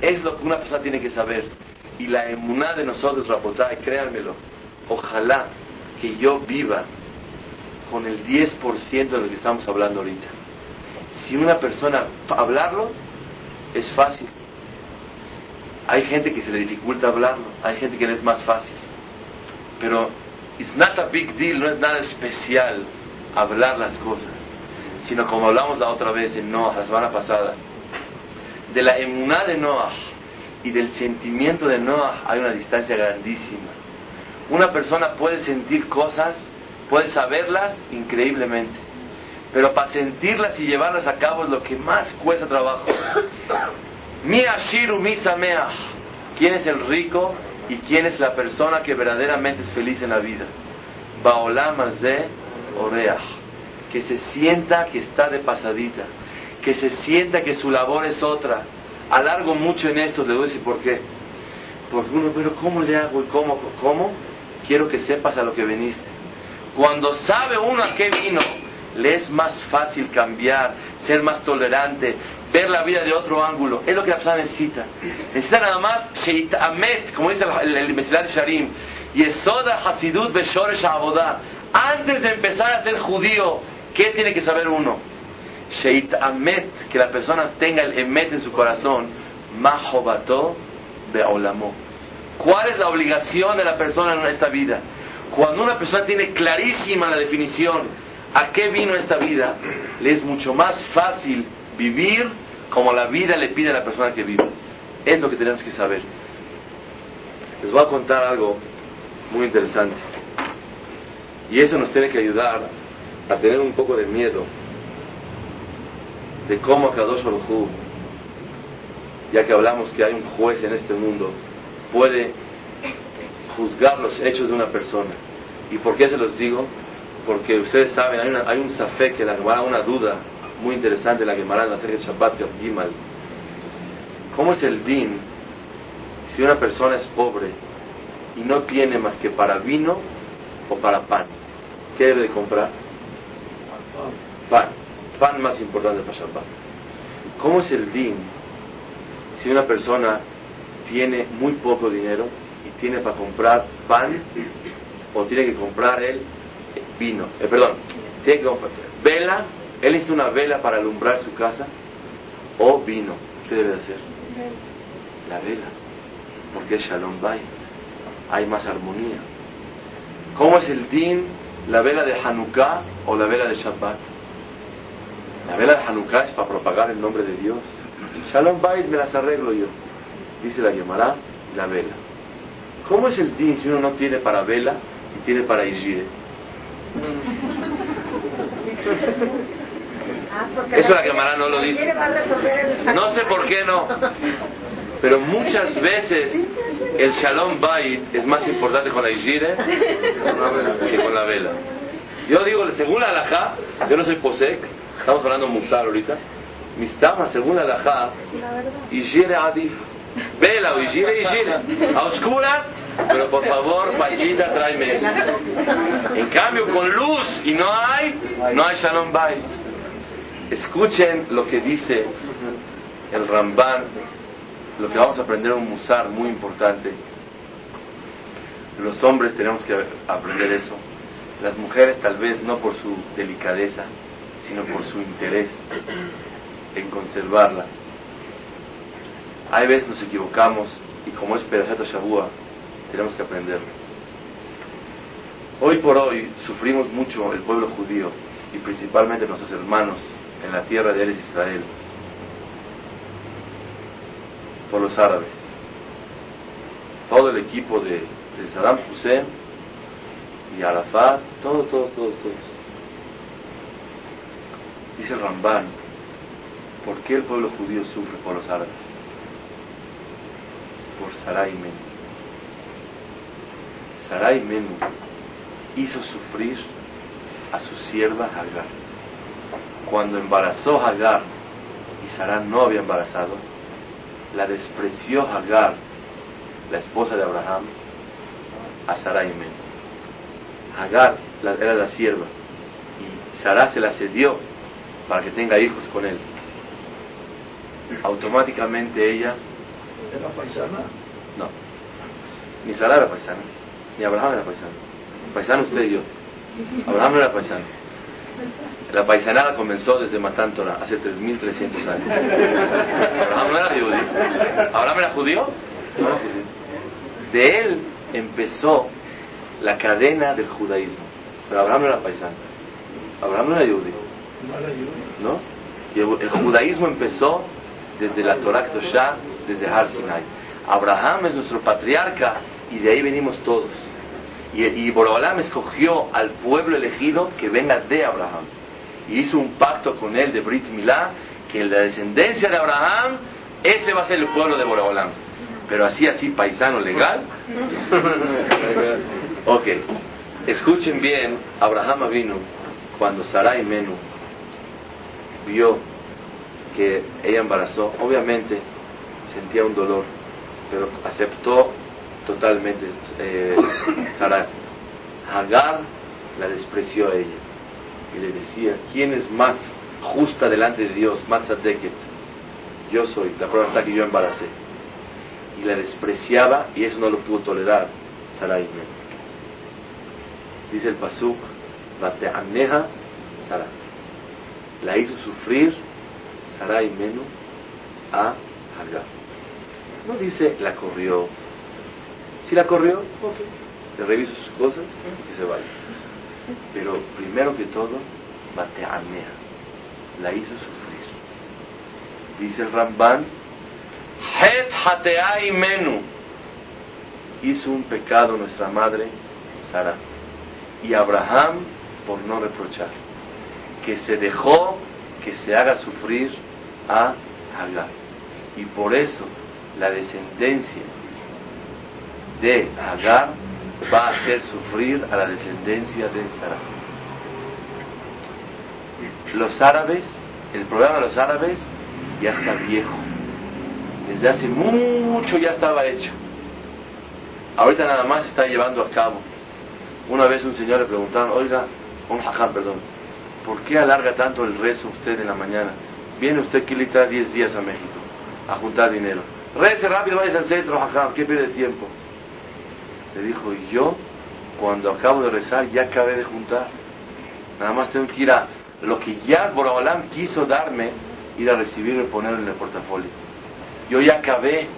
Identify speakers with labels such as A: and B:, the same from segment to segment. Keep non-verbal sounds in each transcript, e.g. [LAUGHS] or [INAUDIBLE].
A: Es lo que una persona tiene que saber. Y la emuná de nosotros, Rapotay, créanmelo, ojalá que yo viva con el 10% de lo que estamos hablando ahorita. Si una persona, hablarlo es fácil. Hay gente que se le dificulta hablarlo, hay gente que le es más fácil. Pero it's not a big deal, no es nada especial hablar las cosas, sino como hablamos la otra vez en Noah, la semana pasada, de la emuná de Noah y del sentimiento de Noah hay una distancia grandísima. Una persona puede sentir cosas, puede saberlas increíblemente, pero para sentirlas y llevarlas a cabo es lo que más cuesta trabajo. [COUGHS] Mi ashiru mi. ¿Quién es el rico y quién es la persona que verdaderamente es feliz en la vida? Baolam oreach. Que se sienta que está de pasadita, que se sienta que su labor es otra. Alargo mucho en esto, le voy a decir por qué. Porque uno, pero ¿cómo le hago y cómo? ¿Cómo? Quiero que sepas a lo que viniste. Cuando sabe uno a qué vino, le es más fácil cambiar, ser más tolerante, ver la vida de otro ángulo. Es lo que la persona necesita. Necesita nada más Amet, como dice el, el, Sharim, Yesoda Hasidut Beshoresh Abodah. Antes de empezar a ser judío, ¿qué tiene que saber uno? Sheit Amet, que la persona tenga el Emet en su corazón, Mahobato Beolamo. ¿Cuál es la obligación de la persona en esta vida? Cuando una persona tiene clarísima la definición a qué vino esta vida, le es mucho más fácil vivir como la vida le pide a la persona que vive. Es lo que tenemos que saber. Les voy a contar algo muy interesante. Y eso nos tiene que ayudar a tener un poco de miedo de cómo Kadosh Baruj ya que hablamos que hay un juez en este mundo, puede juzgar los hechos de una persona. ¿Y por qué se los digo? Porque ustedes saben, hay, una, hay un safé que la Gemara, una duda muy interesante la Gemara en la serie Shabbat Gimal. ¿Cómo es el din si una persona es pobre y no tiene más que para vino o para pan? ¿Qué debe de comprar? Pan. Pan más importante para Shabbat. ¿Cómo es el din si una persona tiene muy poco dinero y tiene para comprar pan o tiene que comprar el vino? Eh, perdón, tiene que comprar vela él hizo una vela para alumbrar su casa o vino. ¿Qué debe hacer? La vela. Porque es Shalom Bay. Hay más armonía. ¿Cómo es el din, la vela de Hanukkah o la vela de Shabbat? La vela de Hanukkah es para propagar el nombre de Dios. Shalom Bay me las arreglo yo. Dice la Gemara, la vela. ¿Cómo es el din si uno no tiene para vela y tiene para Ijire? Eso la Gemara no lo dice. No sé por qué no. Pero muchas veces el Shalom Bait es más importante con la Ishire que con la vela. Yo digo, según la Alajá, yo no soy Posek, estamos hablando Musar ahorita. Mistama, según la Alajá, Ishire Adif. Vela o Ishire, Ishire. A oscuras, pero por favor, Pachita, tráeme En cambio, con luz y no hay, no hay Shalom Bait. Escuchen lo que dice el Ramban, lo que vamos a aprender un musar muy importante. Los hombres tenemos que aprender eso. Las mujeres tal vez no por su delicadeza, sino por su interés en conservarla. Hay veces nos equivocamos y como es Perajata Shabua, tenemos que aprenderlo. Hoy por hoy sufrimos mucho el pueblo judío y principalmente nuestros hermanos en la tierra de Eres Israel por los árabes. Todo el equipo de, Saddam Hussein y Arafat, todo, todo, todo, todo. Dice el Ramban, ¿por qué el pueblo judío sufre por los árabes? Por Sarai Menu. Sarai Menu hizo sufrir a su sierva Hagar cuando embarazó Hagar y Sarah no había embarazado, la despreció Hagar, la esposa de Abraham, a Sarai Men. Hagar era la sierva y Sarah se la cedió para que tenga hijos con él. Automáticamente ella
B: ¿Era paisana?
A: No. Ni Sara era paisana, ni Abraham era paisano. Paisano usted y yo. Abraham no era paisano. La paisanada comenzó desde Matán Torah, hace 3.300 años. Abraham no era judío. ¿Abraham era judío? No era judío. De él empezó la cadena del judaísmo. Pero Abraham no era paisano. Abraham no era judío.
B: No
A: el, el judaísmo empezó desde la Torah Kedoshá, desde Har Sinai. Abraham es nuestro patriarca y de ahí venimos todos. Y, y Borobalam escogió al pueblo elegido que venga de Abraham. Y hizo un pacto con él de Brit Milá, que en la descendencia de Abraham, ese va a ser el pueblo de Borobalam. Pero así, así, paisano legal. [LAUGHS] ok, escuchen bien, Abraham vino cuando Sarai Menú vio que ella embarazó, obviamente sentía un dolor, pero aceptó totalmente eh, Sarai. Hagar la despreció a ella y le decía, ¿quién es más justa delante de Dios? Más tzadeket? Yo soy, la prueba está que yo embaracé. Y la despreciaba y eso no lo pudo tolerar Sarai. Dice el Pasuk, Bateaneja Sarai. La hizo sufrir Sarai Menú a Hagar. No dice la corrió. Si la corrió, ok. Le reviso sus cosas y se vaya. Pero primero que todo, Bateaneja. La hizo sufrir. Dice el Ramban, Het Menú. Hizo un pecado nuestra madre, Sara. Y Abraham por no reprochar. Que se dejó que se haga sufrir a Hagar. Y por eso la descendencia de Hagar va a hacer sufrir a la descendencia de Sara. Los árabes, el problema de los árabes ya está viejo. Desde hace mucho ya estaba hecho. Ahorita nada más se está llevando a cabo. Una vez un señor le preguntaron, oiga, un hajam, perdón, ¿por qué alarga tanto el rezo usted en la mañana? Viene usted trae 10 días a México a juntar dinero. Rece rápido, vaya al centro, ¿qué pierde tiempo? Le dijo, yo, cuando acabo de rezar, ya acabé de juntar. Nada más tengo que ir a lo que ya Borobalam quiso darme, ir a recibirlo y ponerlo en el portafolio. Yo ya acabé.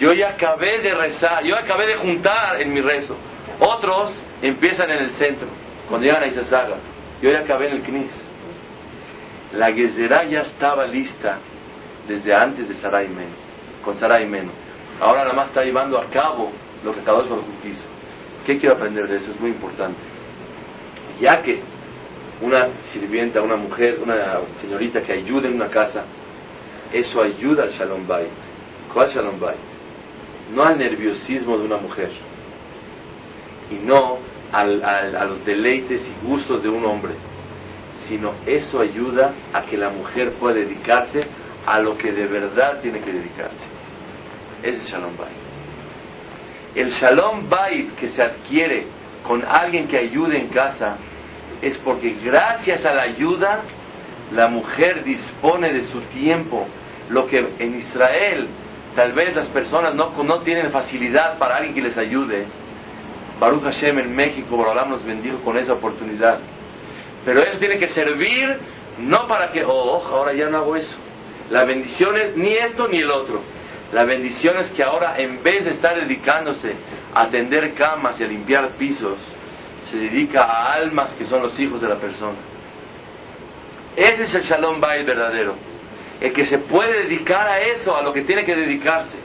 A: Yo ya acabé de rezar, yo acabé de juntar en mi rezo. Otros empiezan en el centro, cuando llegan a Isasaga. Yo ya acabé en el Knis. La Gezerá ya estaba lista desde antes de Sarai Men, con Sarai Men. Ahora nada más está llevando a cabo lo que Kadosh Baruj quiso. ¿Qué quiero aprender de eso? Es muy importante. Ya que una sirvienta, una mujer, una señorita que ayuda en una casa, eso ayuda al Shalom Bait. ¿Cuál Shalom Bait? No al nerviosismo de una mujer y no al, a los deleites y gustos de un hombre, sino eso ayuda a que la mujer pueda dedicarse a lo que de verdad tiene que dedicarse. Ese es Shalom Bait. El Shalom Bait que se adquiere con alguien que ayude en casa es porque gracias a la ayuda la mujer dispone de su tiempo, lo que en Israel tal vez las personas no, no tienen facilidad para alguien que les ayude. Baruch Hashem en México, Borolam nos bendijo con esa oportunidad. Pero eso tiene que servir no para que, oh, ahora ya no hago eso. La bendición es ni esto ni el otro. La bendición es que ahora en vez de estar dedicándose a tender camas y a limpiar pisos, se dedica a almas que son los hijos de la persona. Ese es el Shalom Bait verdadero. El que se puede dedicar a eso, a lo que tiene que dedicarse.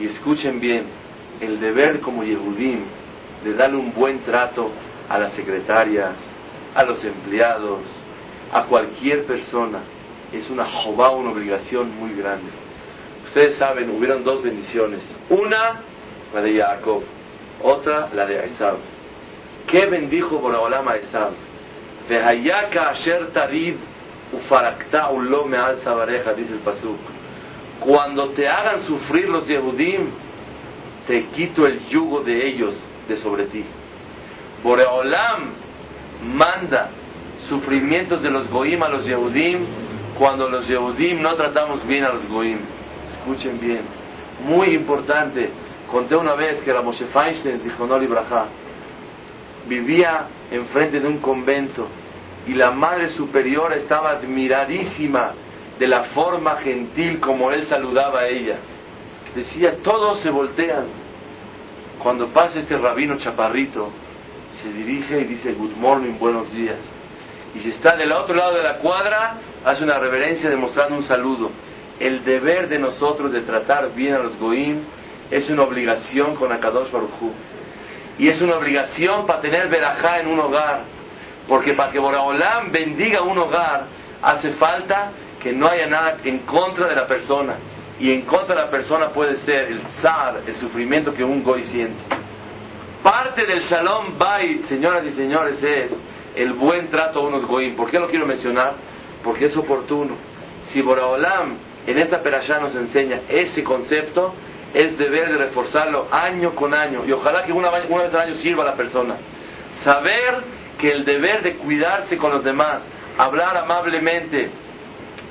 A: Y escuchen bien, el deber como Yehudim de darle un buen trato a las secretarias, a los empleados, a cualquier persona, es una jobá, una obligación muy grande. Ustedes saben, hubieron dos bendiciones. Una, la de Jacob. Otra, la de Esab. ¿Qué bendijo Boraholam a Esab? Vehayaka asher tarid ufarakta lo me'al sabareja, dice el pasuk. Cuando te hagan sufrir los Yehudim, te quito el yugo de ellos de sobre ti. Boreolam manda sufrimientos de los Goim a los Yehudim cuando los Yehudim no tratamos bien a los Goim. Escuchen bien. muy importante. Conté una vez que la Moshe Feinstein, dijo no Braja, vivía enfrente de un convento y la Madre Superiora estaba admiradísima de la forma gentil como él saludaba a ella. Decía, todos se voltean. Cuando pasa este rabino chaparrito, se dirige y dice, good morning, buenos días. Y si está del otro lado de la cuadra, hace una reverencia demostrando un saludo. El deber de nosotros de tratar bien a los goim es una obligación con Akadosh Baruj Y es una obligación para tener verajá en un hogar. Porque para que Boraholam bendiga un hogar, hace falta que no haya nada en contra de la persona. Y en contra de la persona puede ser el zar, el sufrimiento que un goy siente. Parte del Shalom Bait, señoras y señores, es el buen trato a unos goim. ¿Por qué lo quiero mencionar? Porque es oportuno. Si Boraholam en esta perashá nos enseña ese concepto, es deber de reforzarlo año con año. Y ojalá que una, una vez al año sirva a la persona. Saber que el deber de cuidarse con los demás, hablar amablemente,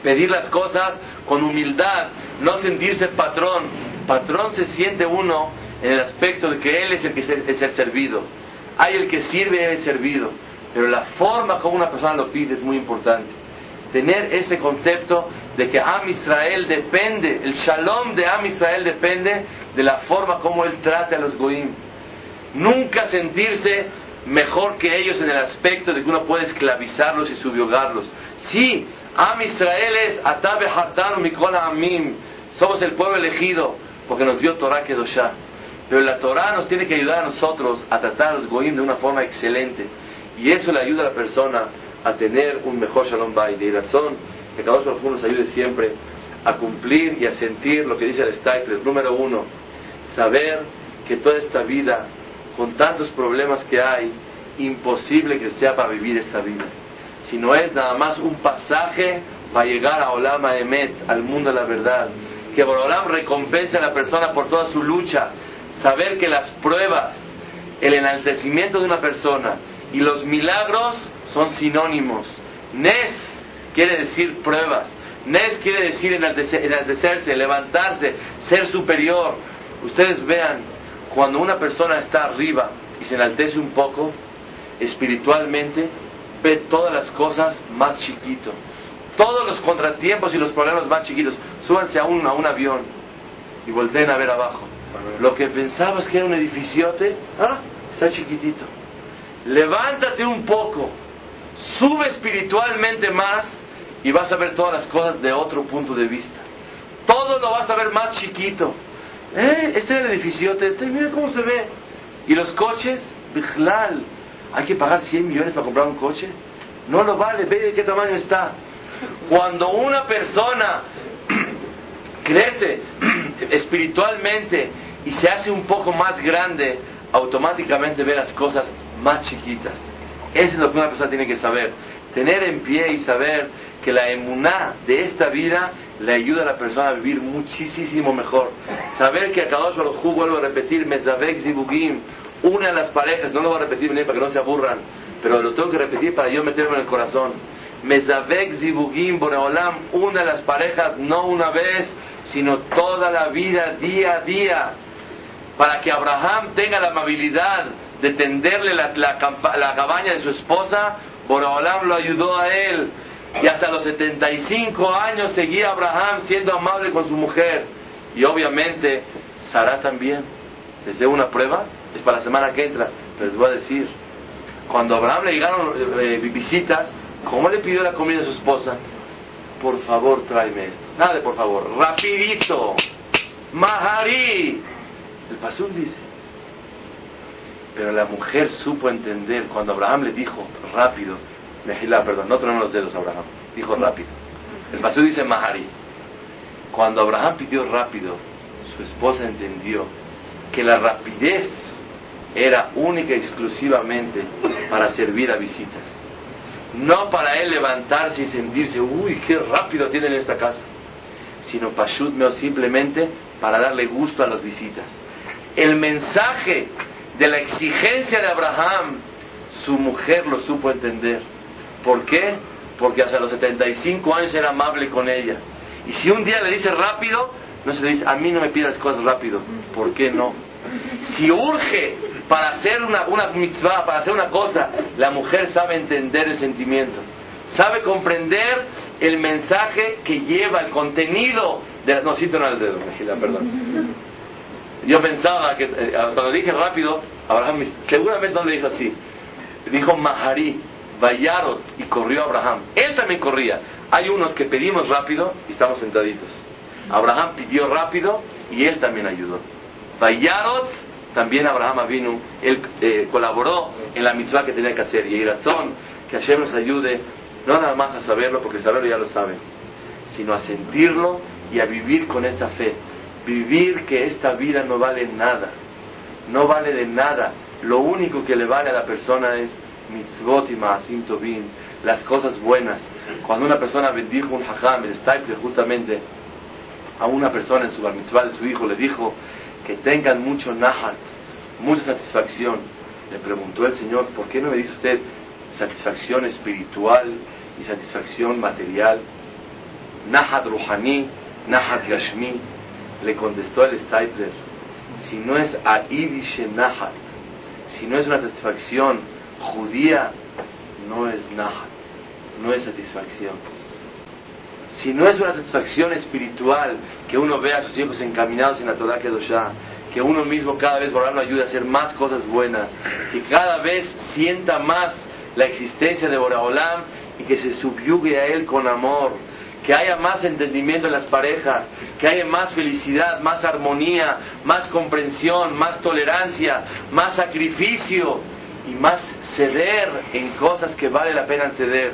A: pedir las cosas con humildad, no sentirse patrón. Patrón se siente uno en el aspecto de que él es el que es el servido. Hay el que sirve y el servido. Pero la forma como una persona lo pide es muy importante. Tener ese concepto de que Am Israel depende, el shalom de Am Israel depende de la forma como él trate a los goim. Nunca sentirse mejor que ellos en el aspecto de que uno puede esclavizarlos y subyugarlos. Sí, Am Israel es Atabe Hartanu Mikola Amim. Somos el pueblo elegido porque nos dio Torah Kedoshah. Pero la Torah nos tiene que ayudar a nosotros a tratar los goim de una forma excelente. Y eso le ayuda a la persona a tener un mejor Shalom Bay. De razón que cada uno nos ayude siempre a cumplir y a sentir lo que dice el Stifler. Número uno, saber que toda esta vida, con tantos problemas que hay, imposible que sea para vivir esta vida. Si no es nada más un pasaje para llegar a Olama Emet, al mundo de la verdad. Que Olam recompense a la persona por toda su lucha. Saber que las pruebas, el enaltecimiento de una persona y los milagros son sinónimos. Nes quiere decir pruebas. Nes quiere decir enaltecerse, levantarse, ser superior. Ustedes vean, cuando una persona está arriba y se enaltece un poco, espiritualmente, ve todas las cosas más chiquito. Todos los contratiempos y los problemas más chiquitos. Súbanse a un, a un avión y volteen a ver abajo. Lo que pensabas que era un edificiote, ¿ah? está chiquitito. Levántate un poco, sube espiritualmente más y vas a ver todas las cosas de otro punto de vista. Todo lo vas a ver más chiquito. ¿Eh? Este es el edificiote, este, mira cómo se ve. Y los coches, Bijlal, hay que pagar 100 millones para comprar un coche. No lo vale, ve de qué tamaño está. Cuando una persona [CLEARS THROAT] crece [CLEARS THROAT] espiritualmente y se hace un poco más grande, automáticamente ve las cosas más chiquitas. Eso es lo que una persona tiene que saber. Tener en pie y saber que la emuná de esta vida le ayuda a la persona a vivir muchísimo mejor. Saber que a Kadosh Baruj vuelvo a repetir, Mezavek Zibugim, una de las parejas, no lo voy a repetir bien para que no se aburran, pero lo tengo que repetir para yo meterme en el corazón. Mezavek Zibugim Boreolam, una de las parejas, no una vez, sino toda la vida, día a día, para que Abraham tenga la amabilidad de tenderle la, la, cabaña de su esposa, Boreolam lo ayudó a él. Y hasta los 75 años seguía Abraham siendo amable con su mujer. Y obviamente Sara también. Desde una prueba, es para la semana que entra, pero les voy a decir, cuando Abraham le llegaron eh, visitas, ¿cómo le pidió la comida a su esposa? Por favor, tráeme esto. Nada por favor, rapidito. Mahari. El Pasur dice, pero la mujer supo entender cuando Abraham le dijo rápido, Mejilá, perdón, no tronó los dedos Abraham, dijo rápido. El Pasú dice Mahari. Cuando Abraham pidió rápido, su esposa entendió que la rapidez era única y exclusivamente para servir a visitas. No para él levantarse y sentirse, uy, qué rápido tienen esta casa, sino Pashut simplemente para darle gusto a las visitas. El mensaje de la exigencia de Abraham, su mujer lo supo entender. ¿Por qué? Porque hasta los 75 años era amable con ella. Y si un día le dice rápido, No se le dice, a mí no me pidas cosas rápido. ¿Por qué no? Si urge para hacer una, una mitzvah, para hacer una cosa, la mujer sabe entender el sentimiento. Sabe comprender el mensaje que lleva, el contenido de... No, siento el dedo, perdón. Yo pensaba que, eh, cuando dije rápido, Abraham, seguramente no le dijo así. Dijo Maharí, Vayarot, y corrió Abraham. Él también corría. Hay unos que pedimos rápido y estamos sentaditos. Abraham pidió rápido y él también ayudó. Vayarot, también Abraham vino, él eh, colaboró en la mitzvah que tenía que hacer. Y razón que Hashem nos ayude, no nada más a saberlo, porque saberlo ya lo saben, sino a sentirlo y a vivir con esta fe. Vivir que esta vida no vale nada, no vale de nada. Lo único que le vale a la persona es mitzvot y maasim tovim, las cosas buenas. Cuando una persona bendijo un hajam, el Staiple justamente a una persona en su bar mitzvah de su hijo le dijo que tengan mucho nahat, mucha satisfacción. Le preguntó el Señor, ¿por qué no me dice usted satisfacción espiritual y satisfacción material? Nahat ruhani, nahat gashmi. Le contestó el Stapler, si no es aidishe nahat, si no es una satisfacción judía, no es nahat, no es satisfacción. Si no es una satisfacción espiritual que uno vea a sus hijos encaminados en la Torah Kedoshá, que uno mismo cada vez por lo ayude a hacer más cosas buenas, que cada vez sienta más la existencia de Boraholam y que se subyugue a él con amor, que haya más entendimiento en las parejas, que haya más felicidad, más armonía, más comprensión, más tolerancia, más sacrificio y más ceder en cosas que vale la pena ceder.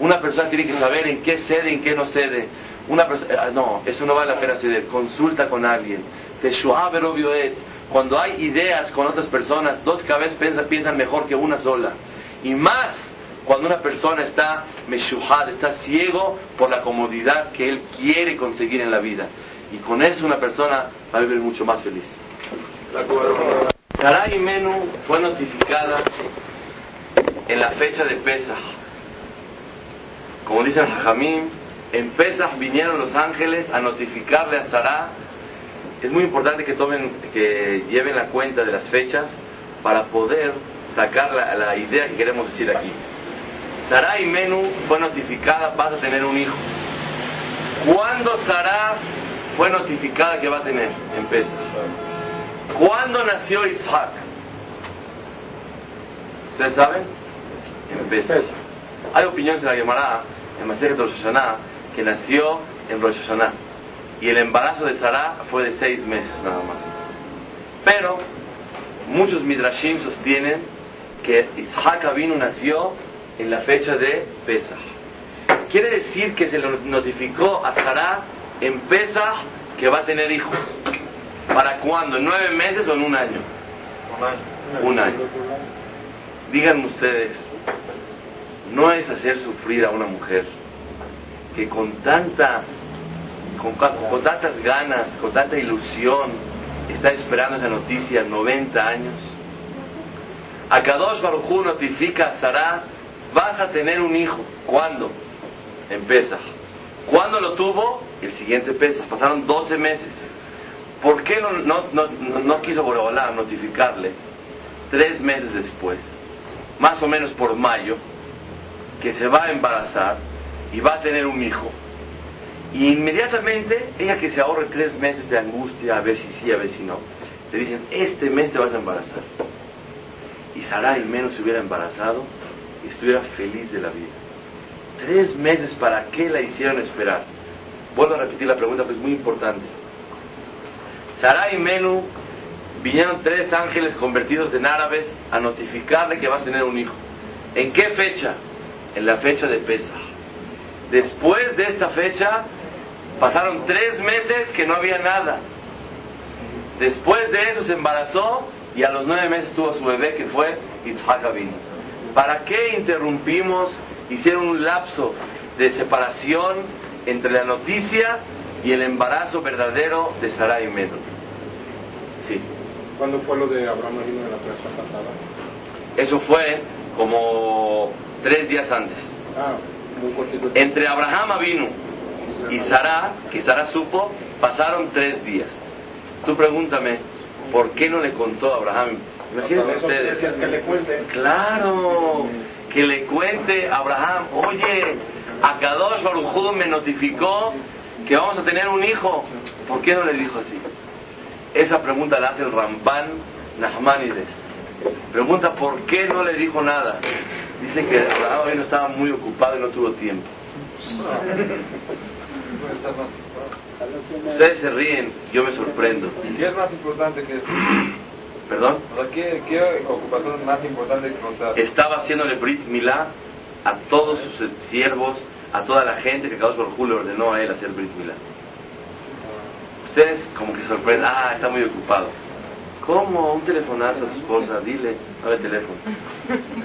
A: Una persona tiene que saber en qué cede, en qué no cede. Una eh, no, eso no vale la pena ceder. Consulta con alguien. Cuando hay ideas con otras personas, dos cabezas piensan, mejor que una sola. Y más cuando una persona está meshuhad, está ciego por la comodidad que él quiere conseguir en la vida. Y con eso una persona va a vivir mucho más feliz. Sarai Menu fue notificada en la fecha de Pesach. Como dice el Jajamim, en Pesach vinieron los ángeles a notificarle a Sarah. Es muy importante que tomen, que lleven la cuenta de las fechas para poder sacar la, idea que queremos decir aquí. Sarah y Menú fue notificada, vas a tener un hijo. ¿Cuándo Sarah fue notificada que va a tener? En Pesach. ¿Cuándo nació Isaac? ¿Ustedes saben? En Pesach. Hay opiniones en la Gemara, en Maseret Rosh Hashanah, que nació en Rosh Hashanah. Y el embarazo de Sarah fue de seis meses nada más. Pero muchos midrashim sostienen que Isaac Avinu nació en la fecha de Pesach. Quiere decir que se le notificó a Sarah en Pesach que va a tener hijos. ¿Para cuándo? ¿En nueve meses o en un año? Un año. Díganme ustedes, no es hacer sufrir a una mujer que con tanta con, tantas ganas, con tanta ilusión, está esperando esa noticia 90 años. Akadosh Baruj notifica a Sarah, vas a tener un hijo. ¿Cuándo? En Pesach. ¿Cuándo lo tuvo? El siguiente Pesach. Pasaron 12 meses. ¿Por qué no, no, no, no notificarle? Tres meses después, más o menos por mayo, que se va a embarazar y va a tener un hijo. Y inmediatamente, ella que se ahorre tres meses de angustia, a ver si sí, a ver si no, le dicen, este mes te vas a embarazar. Y Sarai menos se hubiera embarazado y estuviera feliz de la vida. Tres meses, ¿para qué la hicieron esperar? Vuelvo a repetir la pregunta, porque es muy importante. Sarai y Menú vinieron tres ángeles convertidos en árabes a notificarle que va a tener un hijo. ¿En qué fecha? En la fecha de Pesach. Después de esta fecha, pasaron tres meses que no había nada. Después de eso se embarazó y a los nueve meses tuvo su bebé que fue Isaac ¿Para qué interrumpimos, hicieron un lapso de separación entre la noticia y el embarazo verdadero de Sarai y Medo? Sí.
C: ¿Cuándo fue lo de Abraham vino en la plaza pasada?
A: Eso fue como tres días antes.
C: Ah,
A: Entre Abraham vino y Sara, que Sara supo, Pasaron tres días. Tú pregúntame, ¿por qué no le contó a Abraham? Imagínense ustedes.
C: que le cuente.
A: Claro, que le cuente a Abraham, oye, Akadosh Baruj Hu me notificó que vamos a tener un hijo. ¿Por qué no le dijo así? Esa pregunta la hace el Ramban Nachmanides. Pregunta por qué no le dijo nada. Dice que Abraham no estaba muy ocupado y no tuvo tiempo. Ustedes se ríen, yo me sorprendo.
D: ¿Qué es más importante que [COUGHS]
A: ¿Perdón?
D: ¿qué, ¿qué ocupación es más importante que contar?
A: Estaba haciéndole Brit Milá a todos sus siervos, a toda la gente que Baruj Hu le ordenó a él hacer Brit Milá. Ustedes como que sorprenden, ah, está muy ocupado. ¿Cómo? Un telefonazo a tu esposa, dile, no el teléfono.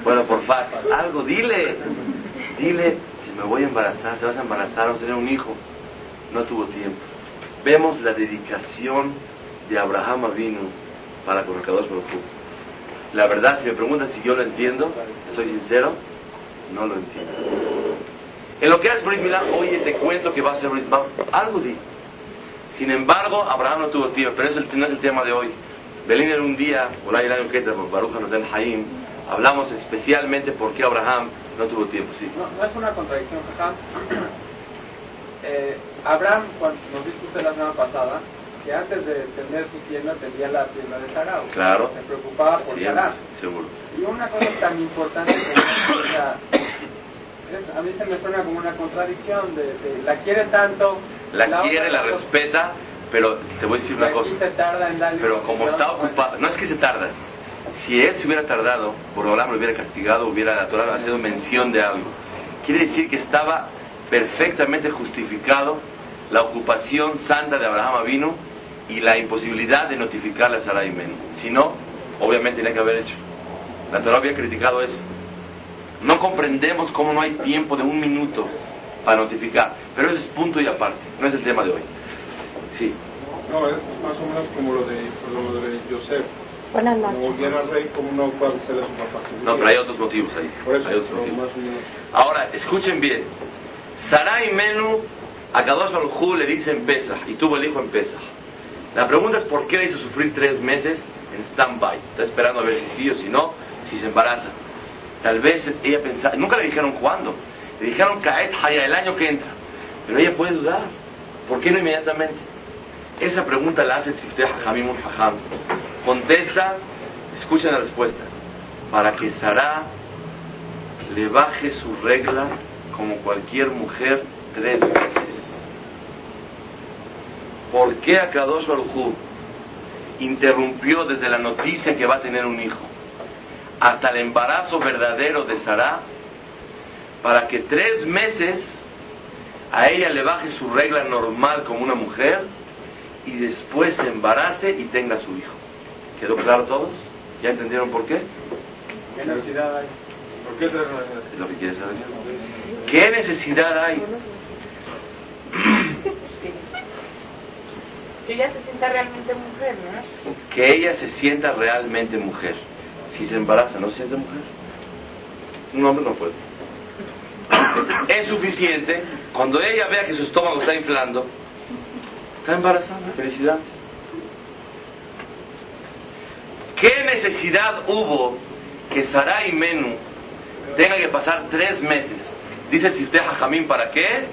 A: Bueno, por fax, algo, dile. Dile, si me voy a embarazar, te vas a embarazar, vamos a tener un hijo. No tuvo tiempo. Vemos la dedicación de Abraham Avinu para con el Kadosh. La verdad, si me preguntan si yo lo entiendo, soy sincero, no lo entiendo. En lo que es Brit Milá, oye, te cuento que va a ser Brit Milá, algo di. Sin embargo, Abraham no tuvo tiempo, pero eso no es el tema de hoy. Belín en un día, Haim, hablamos especialmente por qué Abraham no tuvo tiempo. Sí.
E: No, no es una contradicción, Jajam. [CLEARS THROAT] Eh, Abraham, cuando nos dijo usted la semana pasada, que antes de tener su tienda tenía la tienda de Sarah. o sea,
A: Claro.
E: Se preocupaba por
A: Sí,
E: Sarah.
A: seguro.
E: Y una cosa tan importante como sea, es- a mí se me suena como una contradicción de, de la quiere tanto,
A: La
E: otra
A: quiere, la respeta, pero te voy a decir una cosa. Pero como está ocupado, no es que se tarda. Si él se hubiera tardado, Borolam lo hubiera castigado, hubiera la Torah sido mención de algo. Quiere decir que estaba perfectamente justificado la ocupación santa de Abraham Avinu y la imposibilidad de notificarle a Sarai Men. Si no, obviamente tenía que haber hecho. La Torah había criticado eso. No comprendemos cómo no hay tiempo de un minuto para notificar, pero eso es punto y aparte, no es el tema de hoy. Sí.
C: No, es más o menos como lo de, lo de Joseph.
F: Buenas
C: Como
F: noches.
C: volviera rey, como no avisarle a su papá.
A: No, pero hay otros motivos ahí.
C: Por eso,
A: Hay otros motivos.
C: más o menos.
A: Ahora, escuchen bien. Sarai Menú, a Kadosh Baruj Hu le dice en Pesach, y tuvo el hijo en Pesach. La pregunta es por qué le hizo sufrir tres meses en stand-by. Está esperando a ver si sí o si no, si se embaraza. Tal vez ella pensaba, nunca le dijeron cuándo. Le dijeron Kaet Haya, el año que entra. Pero ella puede dudar. ¿Por qué no inmediatamente? Esa pregunta la hace el Sifteh Hamim un Hajam. Contesta, escuchen la respuesta. Para que Sarah le baje su regla como cualquier mujer tres veces. ¿Por qué Akadosh Baruj Hu interrumpió desde la noticia que va a tener un hijo hasta el embarazo verdadero de Sarah para que tres meses a ella le baje su regla normal como una mujer y después se embarace y tenga su hijo? ¿Quedó claro todos? ¿Ya entendieron por qué?
E: ¿Qué necesidad hay?
D: ¿Por qué?
A: Es lo que quieres saber. ¿Qué necesidad hay?
F: Que ella se sienta realmente mujer, ¿no?
A: Que ella se sienta realmente mujer. Si se embaraza, ¿no se siente mujer? Un hombre no puede. Es suficiente cuando ella vea que su estómago está inflando. Está embarazada. Felicidades. ¿Qué necesidad hubo que Sarai Menú tenga que pasar tres meses? Dice el Sifteh Jamín, ¿para qué?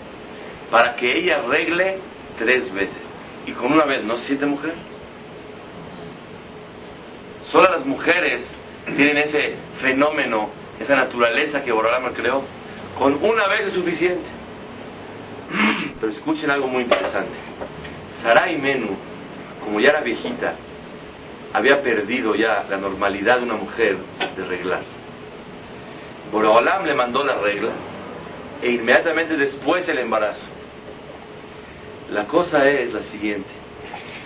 A: Para que ella arregle tres veces. Y con una vez, ¿no se siente mujer? Solo las mujeres tienen ese fenómeno, esa naturaleza que Borolama creó. Con una vez es suficiente. [CLEARS THROAT] Pero escuchen algo muy interesante. Sarai Menú, como ya era viejita, había perdido ya la normalidad de una mujer de reglar. Borolam le mandó la regla e inmediatamente después el embarazo. La cosa es la siguiente.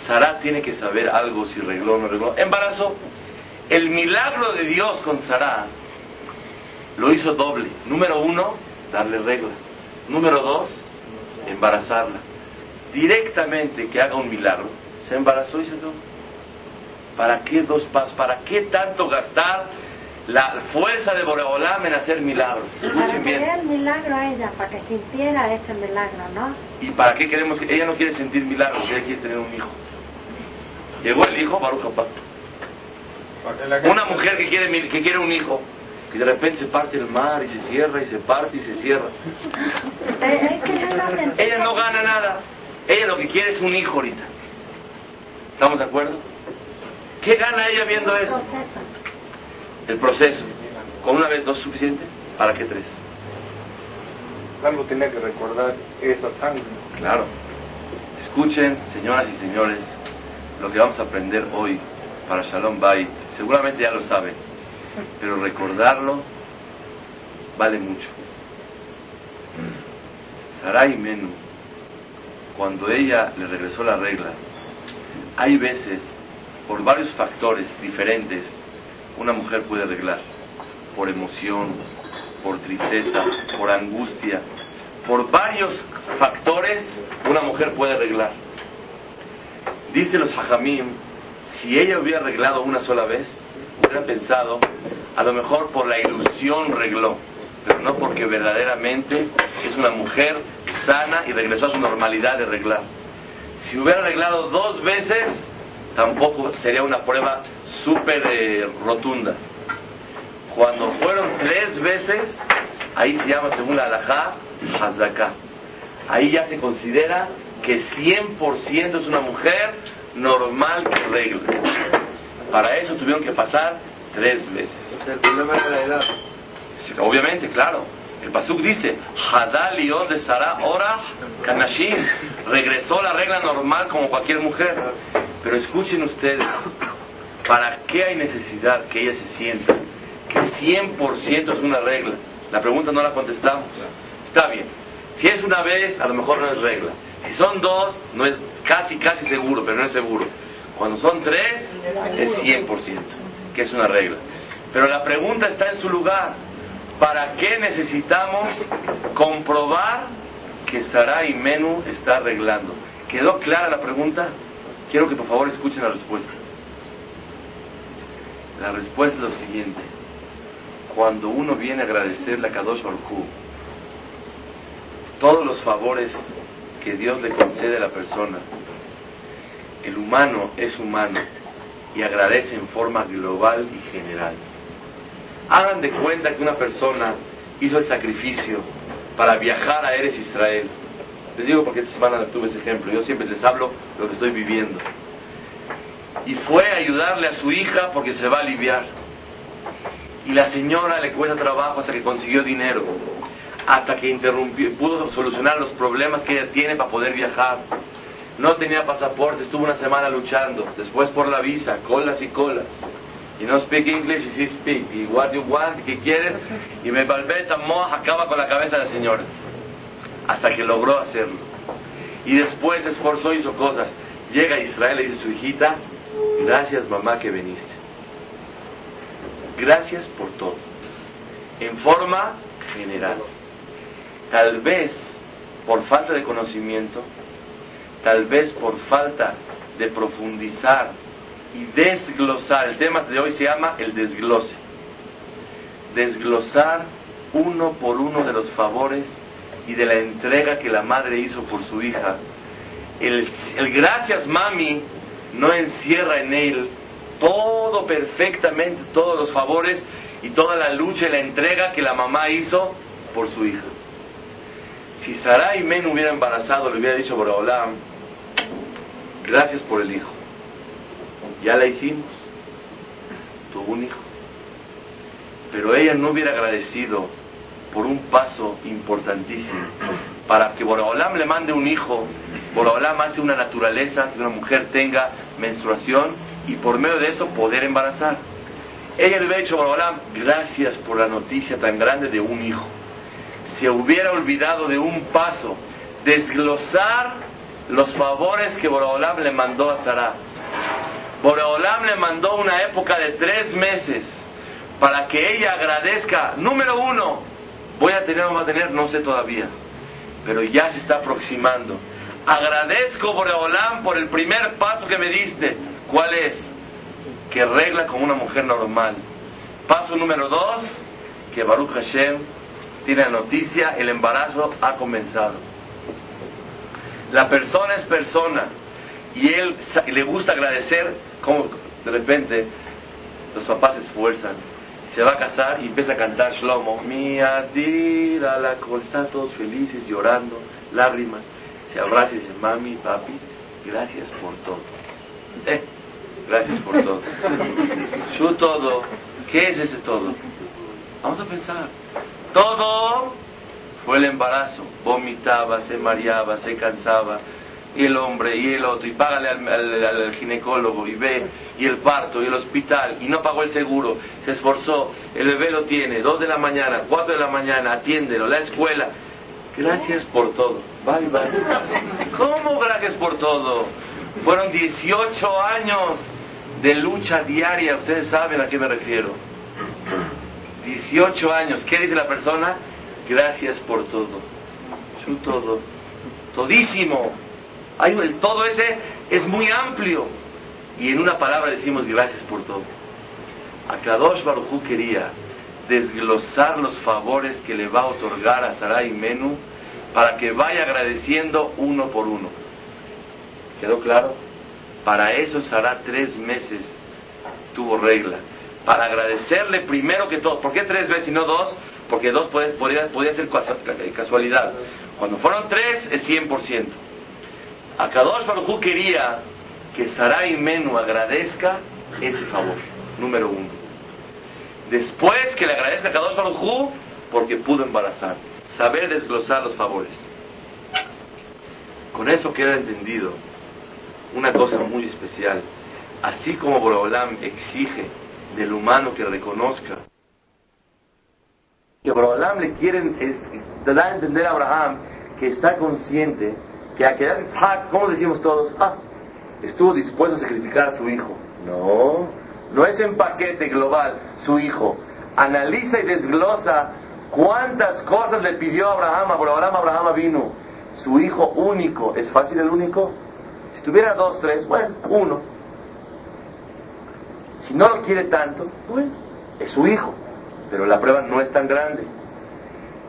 A: Sara tiene que saber algo si regló o no regló. Embarazo. El milagro de Dios con Sara lo hizo doble. Número uno, darle regla. Número dos, embarazarla. Directamente que haga un milagro, se embarazó y se dio. ¿Para qué dos pasos? ¿Para qué tanto gastar la fuerza de Boreolam en hacer milagros.
G: Para
A: Escuchen bien.
G: querer milagro a ella, para que sintiera ese milagro, ¿no?
A: ¿Y para qué queremos que ella no quiere sentir milagros? Ella quiere tener un hijo. Llegó el hijo, Baruch.
D: Para gente-
A: Una mujer que quiere, que quiere un hijo y de repente se parte el mar y se cierra y se parte y se cierra.
G: Eh,
A: Ella no gana nada. Ella lo que quiere es un hijo ahorita. ¿Estamos de acuerdo? ¿Qué gana ella viendo eso? El proceso. ¿Con una vez dos suficiente? ¿Para qué tres?
C: Algo tenía que recordar esa sangre.
A: Claro. Escuchen, señoras y señores, lo que vamos a aprender hoy para Shalom Bay. Seguramente ya lo saben, pero recordarlo vale mucho. Sarai Menu, cuando ella le regresó la regla, hay veces, por varios factores diferentes, una mujer puede arreglar. Por emoción, por tristeza, por angustia, por varios factores, una mujer puede arreglar. Dice los hajamim, si ella hubiera arreglado una sola vez, hubiera pensado, a lo mejor por la ilusión regló, pero no porque verdaderamente es una mujer sana y regresó a su normalidad de arreglar. Si hubiera arreglado dos veces, tampoco sería una prueba súper eh, rotunda. Cuando fueron tres veces, ahí se llama, según la alajá, hazaká. Ahí ya se considera que 100% es una mujer normal que regla. Para eso tuvieron que pasar tres veces.
D: El problema era la edad.
A: Obviamente, claro. El Pasuk dice, Hadal y de Sara Ora Kanashim. Regresó la regla normal como cualquier mujer. Pero escuchen ustedes, ¿para qué hay necesidad que ella se sienta que 100% es una regla? La pregunta no la contestamos. Está bien. Si es una vez, a lo mejor no es regla. Si son dos, no es casi, casi seguro, pero no es seguro. Cuando son tres, es 100%, que es una regla. Pero la pregunta está en su lugar. ¿Para qué necesitamos comprobar que Sarai Menú está arreglando? ¿Quedó clara la pregunta? Quiero que por favor escuchen la respuesta. La respuesta es lo siguiente. Cuando uno viene a agradecerle a Kadosh Hu, todos los favores que Dios le concede a la persona, el humano es humano y agradece en forma global y general. Hagan de cuenta que una persona hizo el sacrificio para viajar a Eres Israel. Les digo porque esta semana tuve ese ejemplo, yo siempre les hablo lo que estoy viviendo. Y fue a ayudarle a su hija porque se va a aliviar. Y la señora le cuesta trabajo hasta que consiguió dinero, hasta que interrumpió, pudo solucionar los problemas que ella tiene para poder viajar. No tenía pasaporte, estuvo una semana luchando, después por la visa, colas y colas. Y no speak English y sí speak. Y what you want, ¿qué quieres? Y me balbeta, moja, acaba con la cabeza de la señora. Hasta que logró hacerlo. Y después esforzó, hizo cosas. Llega a Israel y dice su hijita, gracias mamá que viniste. Gracias por todo. En forma general. Tal vez por falta de conocimiento, tal vez por falta de profundizar y desglosar. El tema de hoy se llama el desglose. Desglosar uno por uno de los favores y de la entrega que la madre hizo por su hija. El, el gracias mami no encierra en él todo perfectamente, todos los favores y toda la lucha y la entrega que la mamá hizo por su hija. Si Sarai Men hubiera embarazado, le hubiera dicho Boraholam, gracias por el hijo. Ya la hicimos. Tuvo un hijo. Pero ella no hubiera agradecido por un paso importantísimo. Para que Boraholam le mande un hijo, Boraholam hace una naturaleza que una mujer tenga menstruación y por medio de eso poder embarazar. Ella le hubiera dicho Boraholam, gracias por la noticia tan grande de un hijo. Se hubiera olvidado de un paso, desglosar los favores que Boraholam le mandó a Sarah. Boreolam le mandó una época de tres meses para que ella agradezca. Número uno, voy a tener o no va a tener, no sé todavía, pero ya se está aproximando. Agradezco Boreolam por el primer paso que me diste. ¿Cuál es? Que regla como una mujer normal. Paso número dos, que Baruch Hashem tiene la noticia, el embarazo ha comenzado. La persona es persona y él le gusta agradecer como de repente los papás se esfuerzan, se va a casar y empieza a cantar Shlomo, mi adira la están todos felices, llorando, lágrimas, se abraza y dice, mami, papi, gracias por todo. Eh, gracias por todo. [LAUGHS] Su todo, ¿qué es ese todo? Vamos a pensar. Todo fue el embarazo. Vomitaba, se mareaba, se cansaba. Y el hombre, y el otro, y págale al, ginecólogo, y ve, y el parto, y el hospital, y no pagó el seguro, se esforzó, el bebé lo tiene, dos de la mañana, cuatro de la mañana, atiéndelo, la escuela. Gracias por todo. Bye, bye. [LAUGHS] ¿Cómo gracias por todo? Fueron 18 años de lucha diaria, ustedes saben a qué me refiero. 18 años. ¿Qué dice la persona? Gracias por todo. Su todo. Todísimo. Hay, todo ese es muy amplio. Y en una palabra decimos gracias por todo. Akadosh Baruchu quería desglosar los favores que le va a otorgar a Sarai Menú para que vaya agradeciendo uno por uno. ¿Quedó claro? Para eso Sarah tres meses tuvo regla para agradecerle primero que todo. ¿Por qué tres veces y no dos? Porque dos podría, ser casualidad. Cuando fueron tres es 100%. Akadosh Baruj quería que Sarai Menu agradezca ese favor, número uno. Después que le agradezca a Akadosh Baruj porque pudo embarazar. Saber desglosar los favores. Con eso queda entendido una cosa muy especial. Así como Borolam exige del humano que reconozca. Que Abraham le quieren dar a entender a Abraham que está consciente que a quedar ¿cómo decimos todos? Ah, estuvo dispuesto a sacrificar a su hijo. No, no es en paquete global su hijo. Analiza y desglosa cuántas cosas le pidió Abraham. Abraham, Abraham vino. Su hijo único. ¿Es fácil el único? Si tuviera dos, tres, bueno, uno. Si no lo quiere tanto, bueno, es su hijo, pero la prueba no es tan grande.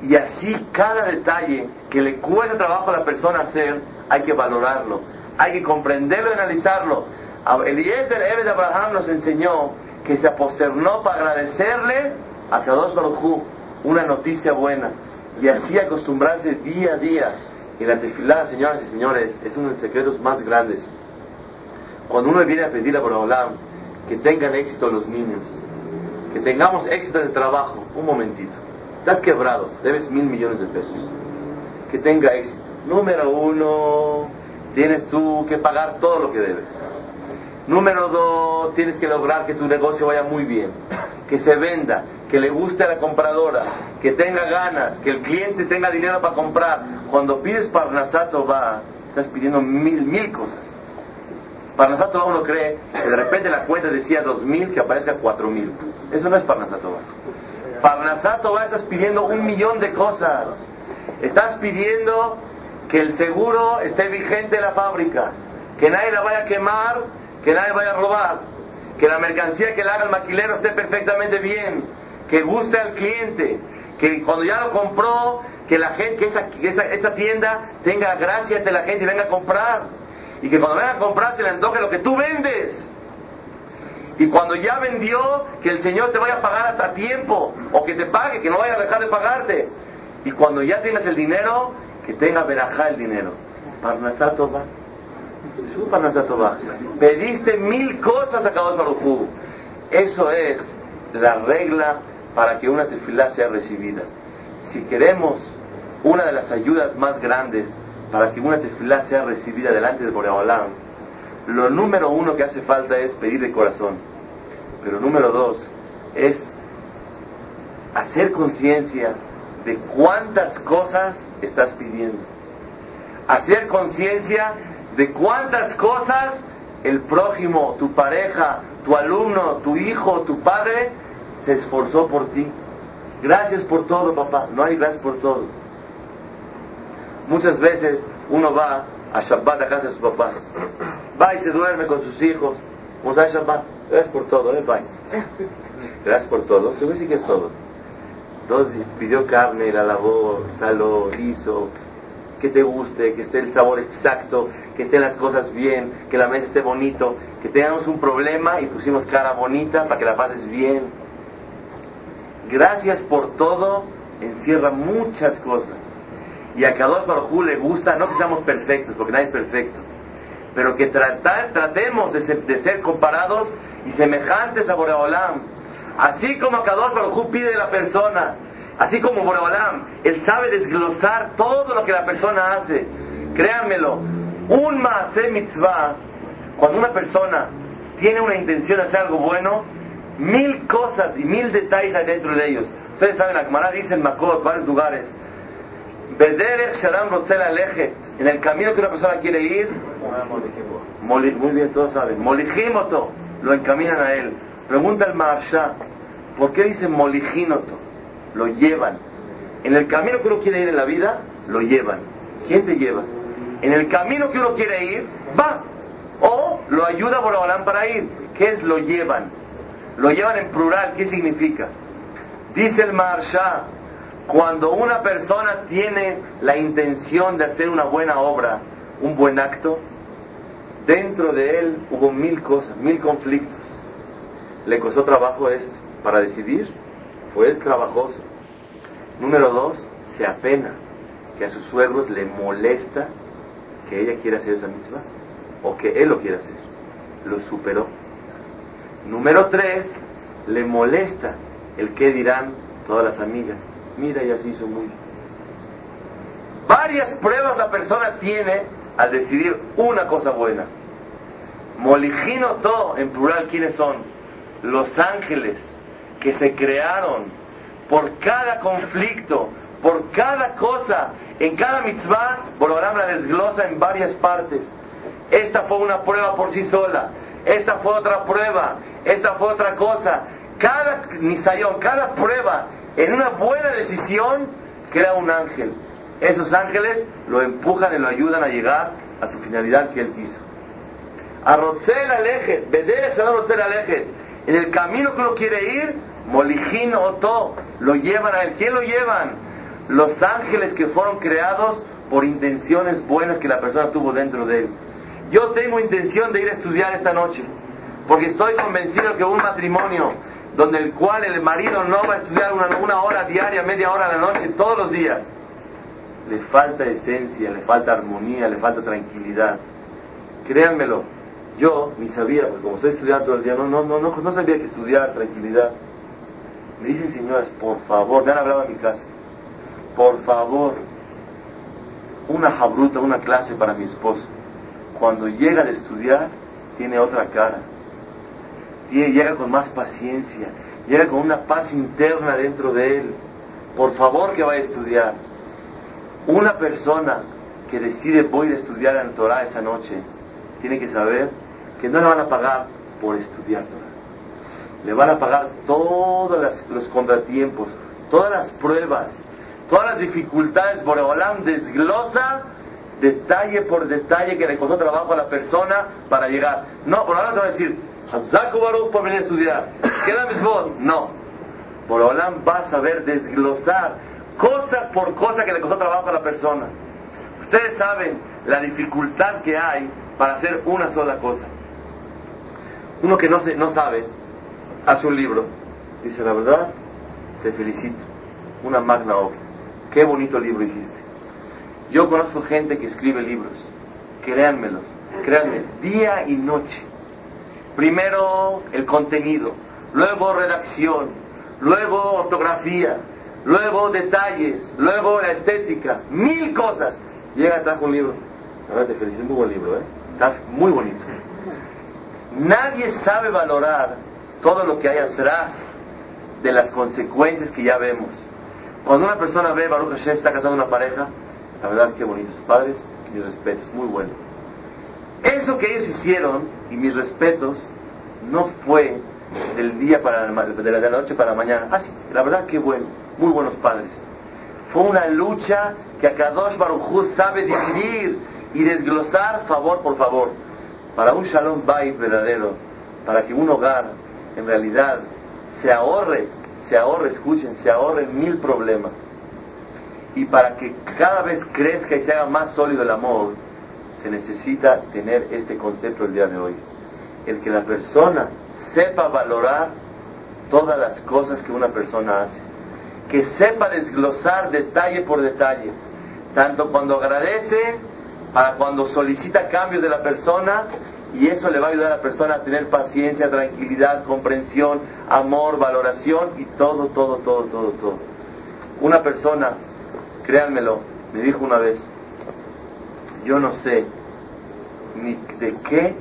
A: Y así cada detalle que le cuesta trabajo a la persona hacer, hay que valorarlo, hay que comprenderlo y analizarlo. Eliezer Eve de Abraham nos enseñó que se aposternó para agradecerle a Kadosh Baruj una noticia buena y así acostumbrarse día a día. Y la tefilá, señoras y señores, es uno de los secretos más grandes. Cuando uno viene a pedir a Borolam, que tengan éxito los niños, que tengamos éxito en el trabajo. Un momentito, estás quebrado, debes mil millones de pesos. Que tenga éxito. Número uno, tienes tú que pagar todo lo que debes. Número dos, tienes que lograr que tu negocio vaya muy bien, que se venda, que le guste a la compradora, que tenga ganas, que el cliente tenga dinero para comprar. Cuando pides Parnasato va, estás pidiendo mil, mil cosas. Parnasato uno cree que de repente la cuenta decía 2.000 que aparezca 4.000. Eso no es Parnasato Parnasato estás pidiendo un millón de cosas. Estás pidiendo que el seguro esté vigente en la fábrica, que nadie la vaya a quemar, que nadie vaya a robar, que la mercancía que le haga el maquilero esté perfectamente bien, que guste al cliente, que cuando ya lo compró, que la gente, que esa, esa, esa tienda tenga gracia ante la gente y venga a comprar y que cuando venga a comprar se le antoje lo que tú vendes. Y cuando ya vendió, que el Señor te vaya a pagar hasta tiempo, o que te pague, que no vaya a dejar de pagarte. Y cuando ya tienes el dinero, que tenga verajá el dinero. Parnasato va. Parnasato va. Pediste mil cosas a cada Barujú. Eso es la regla para que una tefilá sea recibida. Si queremos una de las ayudas más grandes para que una tefilá sea recibida delante de Boreolam, lo número uno que hace falta es pedir de corazón. Pero número dos es hacer conciencia de cuántas cosas estás pidiendo. Hacer conciencia de cuántas cosas el prójimo, tu pareja, tu alumno, tu hijo, tu padre, se esforzó por ti. Gracias por todo, papá. No hay gracias por todo. Muchas veces uno va a Shabbat a casa de sus papás. Va y se duerme con sus hijos. Vamos a Shabbat. Es por todo, ¿eh? gracias por todo, te voy a decir que es todo. Dos, pidió carne, la lavó, saló, hizo, que te guste, que esté el sabor exacto, que estén las cosas bien, que la mesa esté bonito, que tengamos un problema y pusimos cara bonita para que la pases bien. Gracias por todo encierra muchas cosas. Y a Kadosh Baruj le gusta, no que seamos perfectos, porque nadie es perfecto, pero que tratar, tratemos de ser, comparados y semejantes a Boreolam. Así como Kadosh Baruj pide de la persona, así como Boreolam, él sabe desglosar todo lo que la persona hace. Créanmelo, un Maase Mitzvah, cuando una persona tiene una intención de hacer algo bueno, mil cosas y mil detalles hay dentro de ellos. Ustedes saben, la Gemara dice en Makot, varios lugares, Bederech Shalom Aleje, en el camino que una persona quiere ir, muy bien, todos saben, Molijimoto, lo encaminan a él. Pregunta el Maharsha, ¿por qué dicen Molijinoto? Lo llevan. En el camino que uno quiere ir en la vida, lo llevan. ¿Quién te lleva? En el camino que uno quiere ir, va. O lo ayuda Borobalán para ir. ¿Qué es lo llevan? Lo llevan en plural, ¿qué significa? Dice el Maharsha, cuando una persona tiene la intención de hacer una buena obra, un buen acto, dentro de él hubo mil cosas, mil conflictos. Le costó trabajo esto. Para decidir, fue el trabajoso. Número dos, se apena que a sus suegros le molesta que ella quiera hacer esa misma o que él lo quiera hacer. Lo superó. Número tres, le molesta el que dirán todas las amigas. Mira, ya se hizo muy Varias pruebas la persona tiene al decidir una cosa buena. Molijino todo, en plural, ¿quiénes son? Los ángeles que se crearon por cada conflicto, por cada cosa, en cada mitzvah, Borolam la desglosa en varias partes. Esta fue una prueba por sí sola, esta fue otra prueba, esta fue otra cosa. Cada nisayón, cada prueba en una buena decisión crea un ángel. Esos ángeles lo empujan y lo ayudan a llegar a su finalidad que él quiso. Arrocel aleje, al aleje. En el camino que uno quiere ir, Molijín Oto, lo llevan a él. ¿Quién lo llevan? Los ángeles que fueron creados por intenciones buenas que la persona tuvo dentro de él. Yo tengo intención de ir a estudiar esta noche, porque estoy convencido que un matrimonio donde el cual el marido no va a estudiar una, una hora diaria, media hora a la noche, todos los días, le falta esencia, le falta armonía, le falta tranquilidad. Créanmelo, yo ni sabía, porque como estoy estudiando todo el día, no, no, no, no, no sabía que estudiar tranquilidad. Me dicen señoras, por favor, me han hablado en mi casa, por favor, una jabruta, una clase para mi esposo. Cuando llega de estudiar, tiene otra cara llega con más paciencia, llega con una paz interna dentro de él. Por favor que vaya a estudiar. Una persona que decide voy a estudiar en Torah esa noche, tiene que saber que no le van a pagar por estudiar Torah. Le van a pagar todos los contratiempos, todas las pruebas, todas las dificultades. Boreolam desglosa detalle por detalle que le costó trabajo a la persona para llegar. No, por ahora te va a decir, Hazaku Baruch por venir a estudiar. ¿Queda mitzvot? No. Por Olam va a saber desglosar cosa por cosa que le costó trabajo a la persona. Ustedes saben la dificultad que hay para hacer una sola cosa. Uno que no, se, no sabe, hace un libro. Dice, la verdad, te felicito. Una magna obra. Qué bonito libro hiciste. Yo conozco gente que escribe libros. Créanmelo. Créanme, día y noche Primero el contenido, luego redacción, luego ortografía, luego detalles, luego la estética, mil cosas. Llega, trajo un libro. A te felicito, muy buen libro, ¿eh? Está muy bonito. Nadie sabe valorar todo lo que hay atrás de las consecuencias que ya vemos. Cuando una persona ve Baruch Hashem está casando una pareja, la verdad que bonitos padres, mis respetos, muy bueno. Eso que ellos hicieron, y mis respetos, no fue del día para de la, noche para la mañana. Ah, sí, la verdad que bueno, muy buenos padres. Fue una lucha que Akadosh Baruj sabe dividir y desglosar favor por favor. Para un Shalom Bay verdadero, para que un hogar en realidad se ahorre, se ahorre, escuchen, se ahorre mil problemas. Y para que cada vez crezca y se haga más sólido el amor, se necesita tener este concepto el día de hoy. El que la persona sepa valorar todas las cosas que una persona hace. Que sepa desglosar detalle por detalle. Tanto cuando agradece, para cuando solicita cambios de la persona, y eso le va a ayudar a la persona a tener paciencia, tranquilidad, comprensión, amor, valoración y todo, todo, todo, todo, todo. Una persona, créanmelo, me dijo una vez, yo no sé ni de qué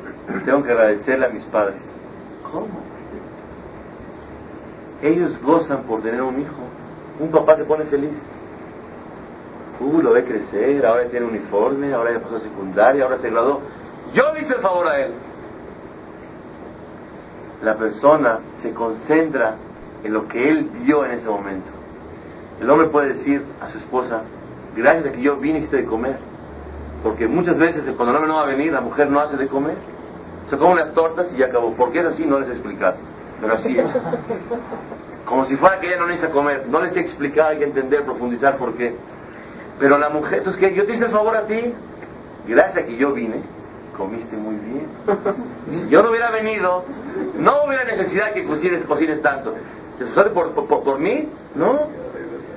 A: tengo que agradecerle a mis padres. ¿Cómo? Ellos gozan por tener un hijo. Un papá se pone feliz. Uh, lo ve crecer, ahora tiene uniforme, ahora ya pasó a secundaria, ahora se graduó. Yo le hice el favor a él. La persona se concentra en lo que él vio en ese momento. El hombre puede decir a su esposa, gracias a que yo vine y de comer. Porque muchas veces cuando el hombre no va a venir, la mujer no hace de comer. Se come las tortas y ya acabó. ¿Por qué es así? No les he explicado. Pero así es. Como si fuera que ella no necesita comer. No les he explicado, hay que entender, profundizar por qué. Pero la mujer, entonces, ¿qué? Yo te hice el favor a ti. Gracias a que yo vine, comiste muy bien. Si yo no hubiera venido, no hubiera necesidad que cocines, cocines tanto. ¿Te esforzaste por, por, por, mí? No.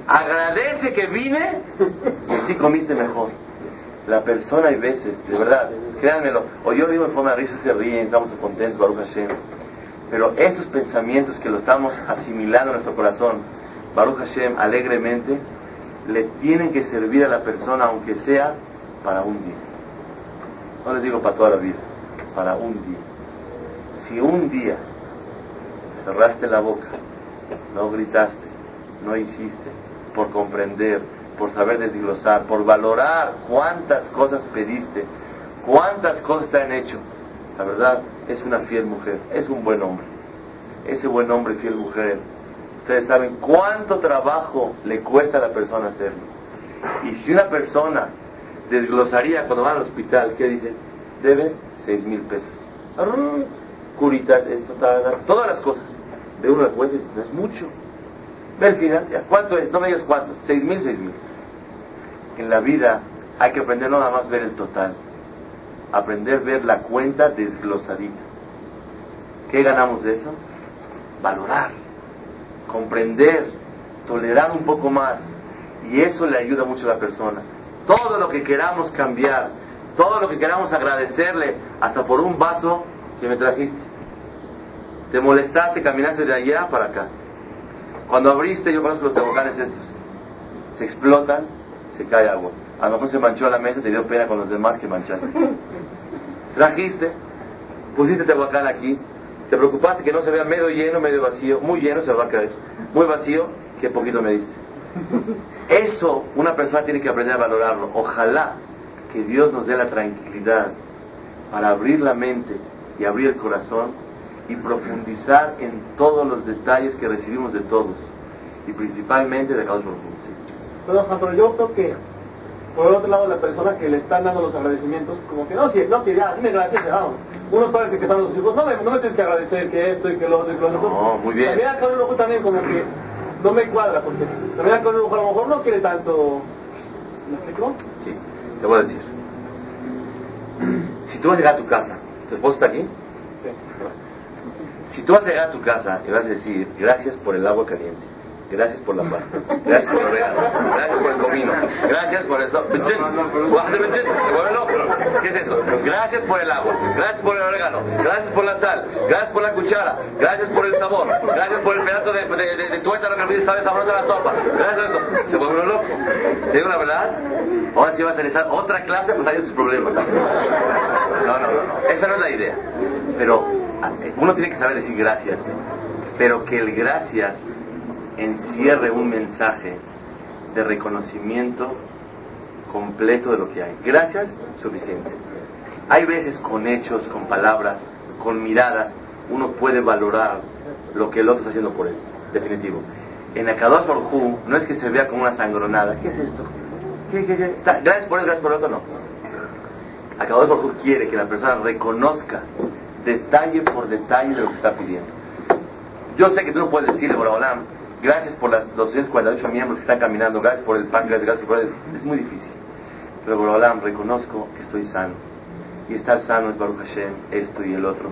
A: Agradece que vine y así comiste mejor. La persona hay veces, de verdad, créanmelo, o yo digo en forma de risa, se ríen, estamos contentos, Baruch Hashem. Pero esos pensamientos que lo estamos asimilando en nuestro corazón, Baruch Hashem, alegremente, le tienen que servir a la persona, aunque sea para un día. No les digo para toda la vida, para un día. Si un día cerraste la boca, no gritaste, no hiciste, por comprender, por saber desglosar, por valorar cuántas cosas pediste, cuántas cosas te han hecho, la verdad es una fiel mujer, es un buen hombre. Ese buen hombre, fiel mujer, ustedes saben cuánto trabajo le cuesta a la persona hacerlo. Y si una persona desglosaría cuando va al hospital, ¿qué dice? Debe seis mil pesos. Curitas, esto, todas las cosas. De uno después, no es mucho. ¿Cuánto es? No me digas cuánto. Seis mil, seis mil. En la vida hay que aprender no nada más ver el total, aprender a ver la cuenta desglosadita. ¿Qué ganamos de eso? Valorar, comprender, tolerar un poco más. Y eso le ayuda mucho a la persona. Todo lo que queramos cambiar, todo lo que queramos agradecerle, hasta por un vaso que me trajiste. Te molestaste, caminaste de allá para acá. Cuando abriste, yo conozco los toboganes estos. Se explotan, se cae agua. A lo mejor se manchó la mesa, te dio pena con los demás que manchaste. [LAUGHS] Trajiste, pusiste tehuacán aquí, te preocupaste que no se vea medio lleno, medio vacío, muy lleno se va a caer, muy vacío, que poquito me diste. [LAUGHS] Eso una persona tiene que aprender a valorarlo. Ojalá que Dios nos dé la tranquilidad para abrir la mente y abrir el corazón y profundizar en todos los detalles que recibimos de todos y principalmente de Dios
E: Pero, pero yo creo que por otro lado la persona que le están dando los agradecimientos como que no, si, no que ya, dime gracias, vamos. Unos padres que están los hijos, no me, no me tienes que agradecer que esto y que lo otro y que lo otro.
A: No, muy bien.
E: También acá un también como que no me cuadra porque también acá un a lo mejor no quiere tanto. ¿Me explico?
A: Sí, te voy a decir. Si tú vas a llegar a tu casa, ¿tu esposo está aquí? Si tú vas a llegar a tu casa y vas a decir, gracias por el agua caliente, gracias por la paz, gracias por el orégano, gracias por el comino, gracias por eso. ¿Qué es eso? Gracias por el agua, gracias por el orégano, gracias por la sal, gracias por la cuchara, gracias por el sabor, gracias por el pedazo de, de, de, de tuétano que sabe sabrosa la sopa, gracias a eso. Se vuelve loco. ¿Te digo la verdad? Ahora si vas a realizar otra clase, pues hay otros problemas. No, no, no, no. Esa no es la idea. Pero uno tiene que saber decir gracias, pero que el gracias encierre un mensaje de reconocimiento completo de lo que hay. Gracias, suficiente. Hay veces con hechos, con palabras, con miradas, uno puede valorar lo que el otro está haciendo por él, definitivo. En Akadosh Baruj no es que se vea como una sangronada. ¿Qué es esto? ¿Qué? Gracias por él, gracias por el otro, no. Akadosh Baruj quiere que la persona reconozca detalle por detalle de lo que está pidiendo. Yo sé que tú no puedes decirle, Borolam, gracias por las 248 miembros que están caminando, gracias por el pan, gracias, por el... Es muy difícil. Pero Borolam, reconozco que estoy sano. Y estar sano es Baruch Hashem, esto y el otro.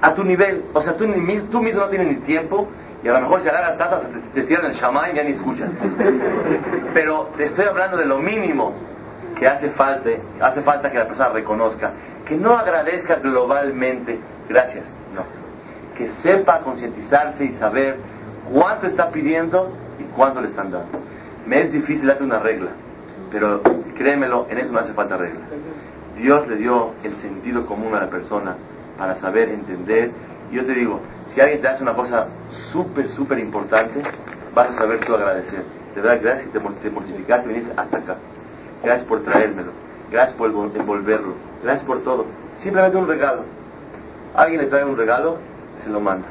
A: A tu nivel, o sea, tú, ni, tú mismo no tienes ni tiempo y a lo mejor si agarras tatas te, te cierran el shamay y ya ni escuchan. [LAUGHS] Pero te estoy hablando de lo mínimo que hace falta, hace falta que la persona reconozca. Que no agradezca globalmente, gracias, no. Que sepa concientizarse y saber cuánto está pidiendo y cuánto le están dando. Me es difícil darte una regla, pero créemelo, en eso no hace falta regla. Dios le dio el sentido común a la persona para saber entender. Yo te digo, si alguien te hace una cosa súper, súper importante, vas a saber tú agradecer. Te da gracias que te mortificaste y viniste hasta acá. Gracias por traérmelo. Gracias por envolverlo. Gracias por todo. Simplemente un regalo. Alguien le trae un regalo, se lo manda.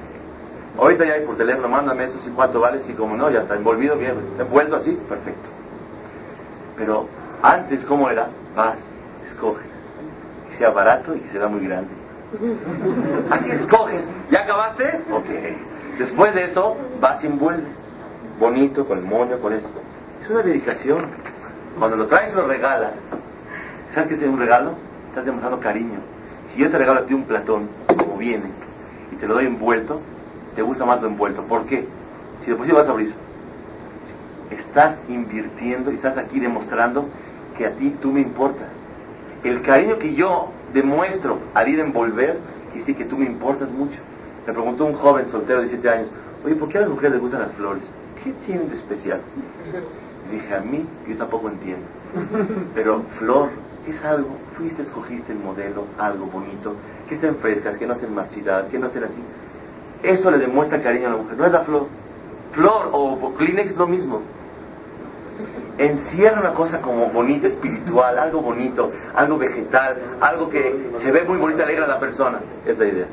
A: Ahorita ya hay por teléfono, mándame eso, si cuánto vale, si como no, ya está envolvido bien, envuelto así, perfecto. Pero antes, ¿cómo era? Vas, escoge. Que sea barato y que sea muy grande. Así escoges. ¿Ya acabaste? Ok. Después de eso, vas y envuelves. Bonito, con el moño, con esto. Es una dedicación. Cuando lo traes lo regalas, ¿sabes qué es un regalo? Estás demostrando cariño. Si yo te regalo a ti un platón, como viene, y te lo doy envuelto, te gusta más lo envuelto. ¿Por qué? Si después vas a abrir, estás invirtiendo y estás aquí demostrando que a ti tú me importas. El cariño que yo demuestro al ir a envolver, y sí que tú me importas mucho. Me preguntó un joven soltero de 17 años, oye, ¿por qué a las mujeres les gustan las flores? ¿Qué tienen de especial? dije, a mí, yo tampoco entiendo. Pero flor es algo, fuiste, escogiste el modelo, algo bonito, que estén frescas, que no estén marchitas, que no estén así. Eso le demuestra cariño a la mujer, no es la flor. Flor o Kleenex lo mismo. Encierra una cosa como bonita, espiritual, algo bonito, algo vegetal, algo que se ve muy bonita, alegra a la persona. Es la idea.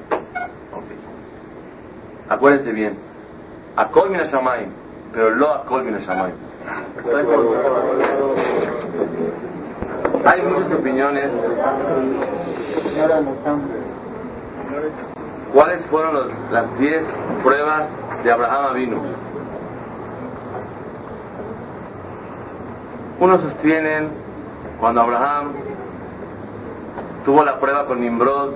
A: Acuérdense bien. A Mina Shamayim, pero lo a Mina Shamayim. Hay muchas opiniones. ¿Cuáles fueron las 10 pruebas de Abraham Avinu? Unos sostienen cuando Abraham tuvo la prueba con Nimrod,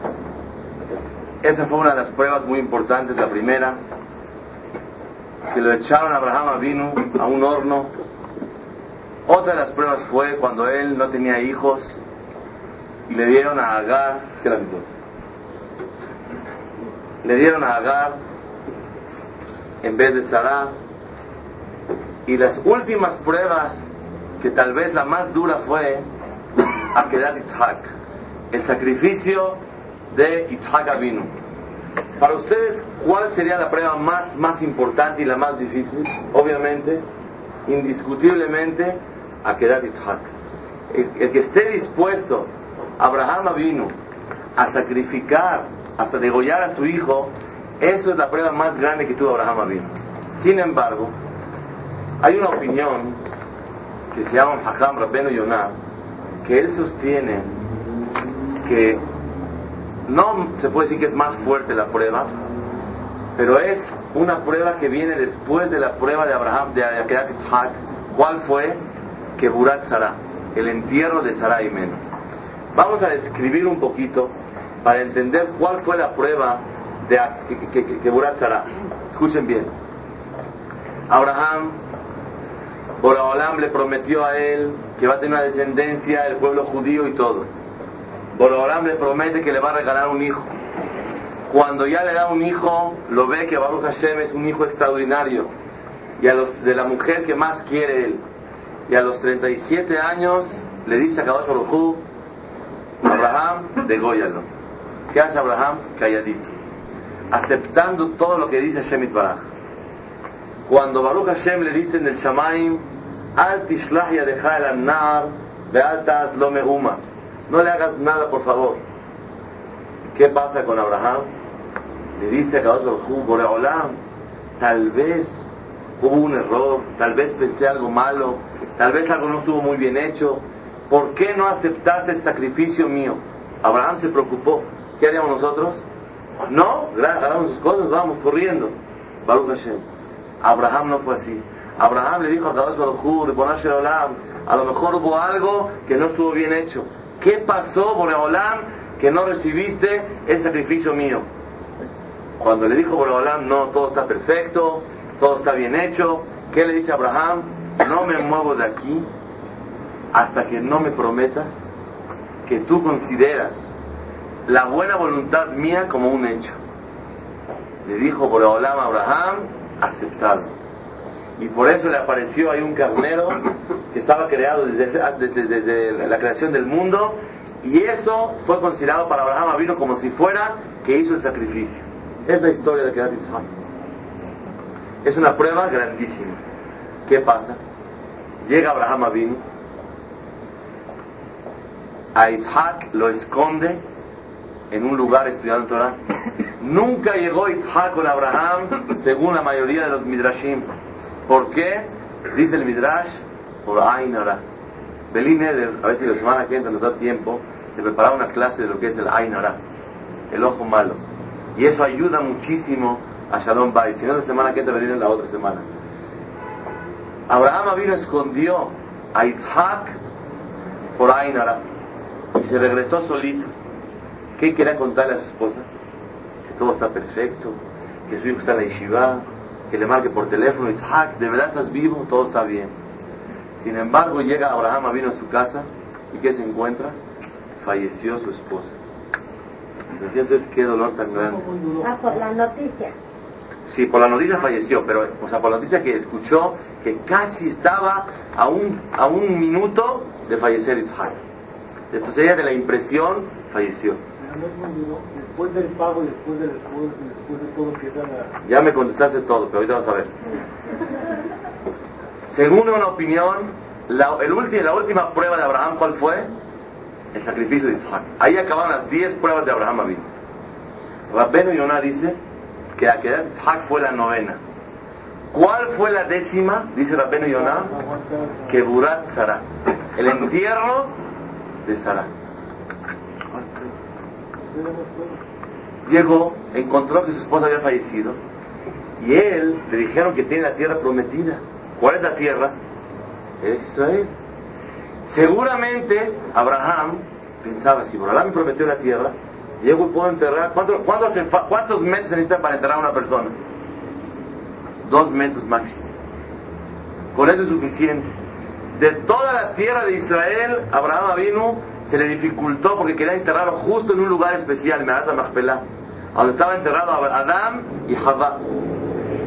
A: esa fue una de las pruebas muy importantes, la primera, que lo echaron a Abraham Avinu a un horno. Otra de las pruebas fue cuando él no tenía hijos y le dieron a Agar, le dieron a Agar en vez de Sarah. Y las últimas pruebas, que tal vez la más dura fue a quedar Itzhak, el sacrificio de Itzhak Avinu. Para ustedes, ¿cuál sería la prueba más, más importante y la más difícil? Obviamente, indiscutiblemente, a quedar Yitzhak. El, que esté dispuesto, Abraham vino a sacrificar, hasta degollar a su hijo, eso es la prueba más grande que tuvo Abraham vino. Sin embargo, hay una opinión que se llama Hakam Rabbenu Yonah, que él sostiene que no se puede decir que es más fuerte la prueba, pero es una prueba que viene después de la prueba de Abraham, de Akedat Yitzhak. ¿Cuál fue? Que Burat Sarah, el entierro de Sarah y Men. Vamos a describir un poquito para entender cuál fue la prueba de que, que, Sarah. Escuchen bien. Abraham, Boraholam le prometió a él que va a tener una descendencia, el pueblo judío y todo Borolam le promete que le va a regalar un hijo. Cuando ya le da un hijo, lo ve que Baruch Hashem es un hijo extraordinario. Y a los, de la mujer que más quiere él. Y a los 37 años le dice a Kadosh Baruch Abraham, degóyalo. ¿Qué hace Abraham? Calladito. Aceptando todo lo que dice Shemit Baraj. Cuando Baruch Hashem le dice en el Shamaim, Al tishlach yadecha el annar, be'al lo me'uma no le hagas nada, por favor. ¿Qué pasa con Abraham? Le dice a Kadosh Boreolam, tal vez hubo un error, tal vez pensé algo malo, tal vez algo no estuvo muy bien hecho. ¿Por qué no aceptaste el sacrificio mío? Abraham se preocupó. ¿Qué haríamos nosotros? No, hagamos sus cosas, vamos corriendo. Baruch Hashem. Abraham no fue así. Abraham le dijo a Kadosh Baruj a lo mejor hubo algo que no estuvo bien hecho. ¿Qué pasó, Boreolam, que no recibiste el sacrificio mío? Cuando le dijo Boreolam, no, todo está perfecto, todo está bien hecho, ¿qué le dice Abraham? No me muevo de aquí hasta que no me prometas que tú consideras la buena voluntad mía como un hecho. Le dijo Boreolam a Abraham, aceptado y por eso le apareció ahí un carnero que estaba creado desde, la creación del mundo y eso fue considerado para Abraham vino como si fuera que hizo el sacrificio. Es la historia de Kedat Isaac. Es una prueba grandísima. ¿Qué pasa? Llega Abraham Avinu, a Isaac lo esconde en un lugar estudiando Torah. Nunca llegó Isaac con Abraham, según la mayoría de los midrashim. ¿Por qué? Dice el Midrash, por Ainara. Belín a ver si la semana que entra nos da tiempo de preparar una clase de lo que es el Ainara, el ojo malo. Y eso ayuda muchísimo a Shalom Bay. Si no, la semana que entra en la otra semana. Abraham vino escondió a Isaac por Ainara y se regresó solito. ¿Qué quería contarle a su esposa? Que todo está perfecto, que su hijo está en la yeshiva, que le marque por teléfono, Isaac, ¿de verdad estás vivo? Todo está bien. Sin embargo, llega Abraham, vino a su casa y ¿qué se encuentra? Falleció su esposa. Entonces, qué dolor tan grande.
G: Ah, por la noticia.
A: Sí, por la noticia falleció, pero, o sea, por la noticia que escuchó que casi estaba a un, a un minuto de fallecer Isaac. Entonces ella de la impresión falleció
E: después del pago y después del después de todo que la...
A: Ya me contestaste todo, pero ahorita vamos a ver. Según una opinión, la, el la última prueba de Abraham, ¿cuál fue? El sacrificio de Isaac. Ahí acaban las 10 pruebas de Abraham Abin. Rabbeinu Yonah dice que Isaac fue la novena. ¿Cuál fue la décima? Dice Rabbeinu Yonah, que Burat Sara. El entierro de Sara. Llegó, encontró que su esposa había fallecido y él le dijeron que tiene la tierra prometida. ¿Cuál es la tierra? Israel. Seguramente Abraham pensaba, si Abraham me prometió la tierra, llego y puedo enterrar. ¿Cuánto, ¿Cuántos metros se necesita para enterrar a una persona? Dos metros máximo. Con eso es suficiente. De toda la tierra de Israel, Abraham vino se le dificultó porque quería enterrarlo justo en un lugar especial, Merat Machpelah, donde estaba enterrado Adán y Javá.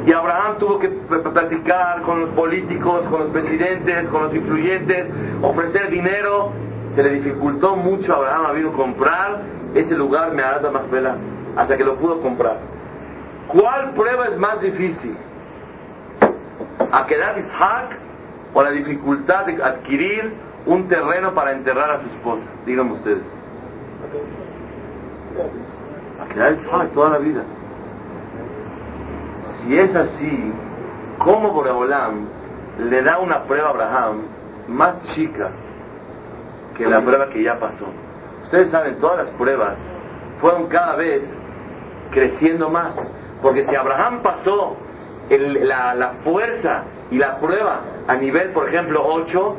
A: Y Abraham tuvo que platicar con los políticos, con los presidentes, con los influyentes, ofrecer dinero. Se le dificultó mucho a Abraham vino comprar ese lugar, Merat Machpelah, hasta que lo pudo comprar. ¿Cuál prueba es más difícil? ¿A quedar Isaac o la dificultad de adquirir un terreno para enterrar a su esposa. Díganme ustedes. A quedar el toda la vida. Si es así, ¿cómo Boreolam le da una prueba a Abraham más chica que la prueba que ya pasó? Ustedes saben, todas las pruebas fueron cada vez creciendo más. Porque si Abraham pasó la, la fuerza y la prueba a nivel, por ejemplo, 8,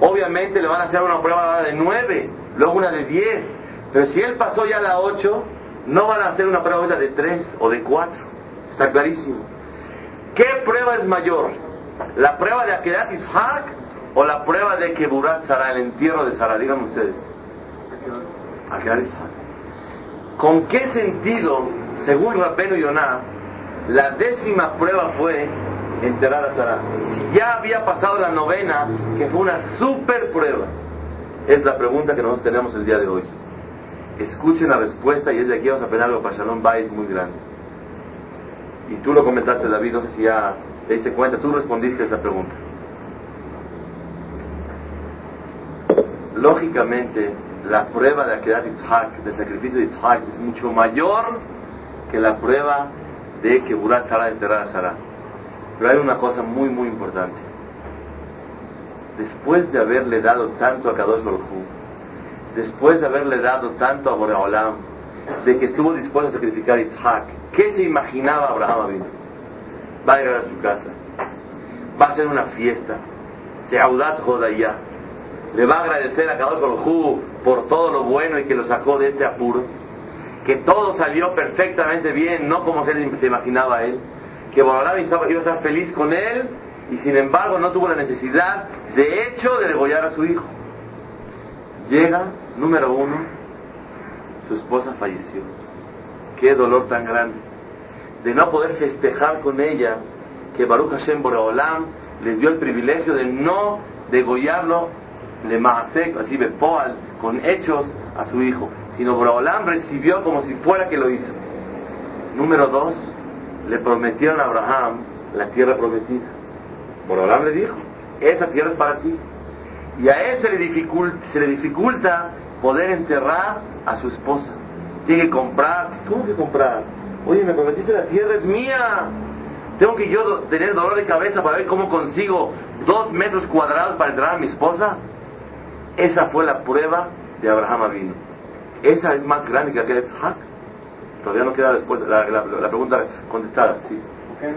A: obviamente le van a hacer una prueba de 9, luego una de 10. Pero si él pasó ya la 8, no van a hacer una prueba de 3 o de 4. Está clarísimo. ¿Qué prueba es mayor? ¿La prueba de Akedat Ishak o la prueba de Keburat Sara, el entierro de Sara? Díganme ustedes. ¿Con qué sentido, según Rabbeinu Yonah, la décima prueba fue enterrar a Sara. Si ya había pasado la novena, que fue una super prueba, es la pregunta que nosotros tenemos el día de hoy. Escuchen la respuesta y es de aquí vamos a aprender algo para Shalom Bait muy grande. Y tú lo comentaste, David, no sé si ya te diste cuenta, tú respondiste esa pregunta. Lógicamente, la prueba de Akedat Yitzhak, del sacrificio de Yitzhak, es mucho mayor que la prueba de que Burat Sara enterrar a Sara. Pero hay una cosa muy, muy importante. Después de haberle dado tanto a Kadosh Baruj después de haberle dado tanto a Boreolam, de que estuvo dispuesto a sacrificar a Isaac, ¿qué se imaginaba Abraham Avinu? va a llegar a su casa, va a hacer una fiesta, Seudat Jodaya, le va a agradecer a Kadosh Baruj por todo lo bueno y que lo sacó de este apuro, que todo salió perfectamente bien, no como se, imaginaba él, que Borolam iba a estar feliz con él y sin embargo no tuvo la necesidad, de hecho, de degollar a su hijo. Llega, número uno, su esposa falleció. Qué dolor tan grande. De no poder festejar con ella que Baruch Hashem Boreolam les dio el privilegio de no degollarlo, le maasek, así bepoal, con hechos a su hijo, sino Boreolam recibió como si fuera que lo hizo. Número dos, le prometieron a Abraham la tierra prometida. Boreolam le dijo, esa tierra es para ti. Y a él se le, dificulta, se le dificulta poder enterrar a su esposa. Tiene que comprar. ¿Cómo que comprar? Oye, me prometiste la tierra es mía. Tengo que yo tener dolor de cabeza para ver cómo consigo dos metros cuadrados para enterrar a mi esposa. Esa fue la prueba de Abraham Avino. Esa es más grande que aquella de Isaac. Todavía no queda después la, la, pregunta contestada. Sí.
C: ¿Por qué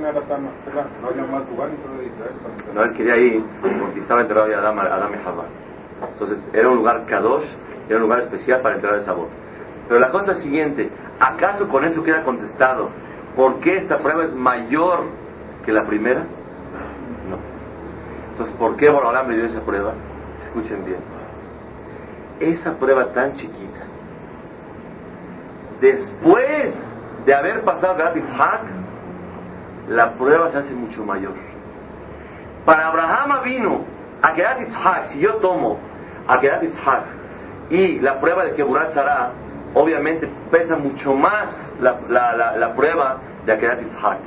C: no
A: él quería ir porque estaba enterrado ya Adam, Adam y Jabal. Entonces era un lugar Kadosh, era un lugar especial para entrar a esa voz. Pero la cosa es siguiente, ¿acaso con eso queda contestado por qué esta prueba es mayor que la primera? No. Entonces, ¿por qué Borolam le dio esa prueba? Escuchen bien. Esa prueba tan chiquita, después de haber pasado Galat Isaac, la prueba se hace mucho mayor. Para Abraham vino a Gerat Isaac, si yo tomo a Gerat Isaac y la prueba de que Burat Sarah, obviamente pesa mucho más la, la, la, prueba de Akedat Isaac.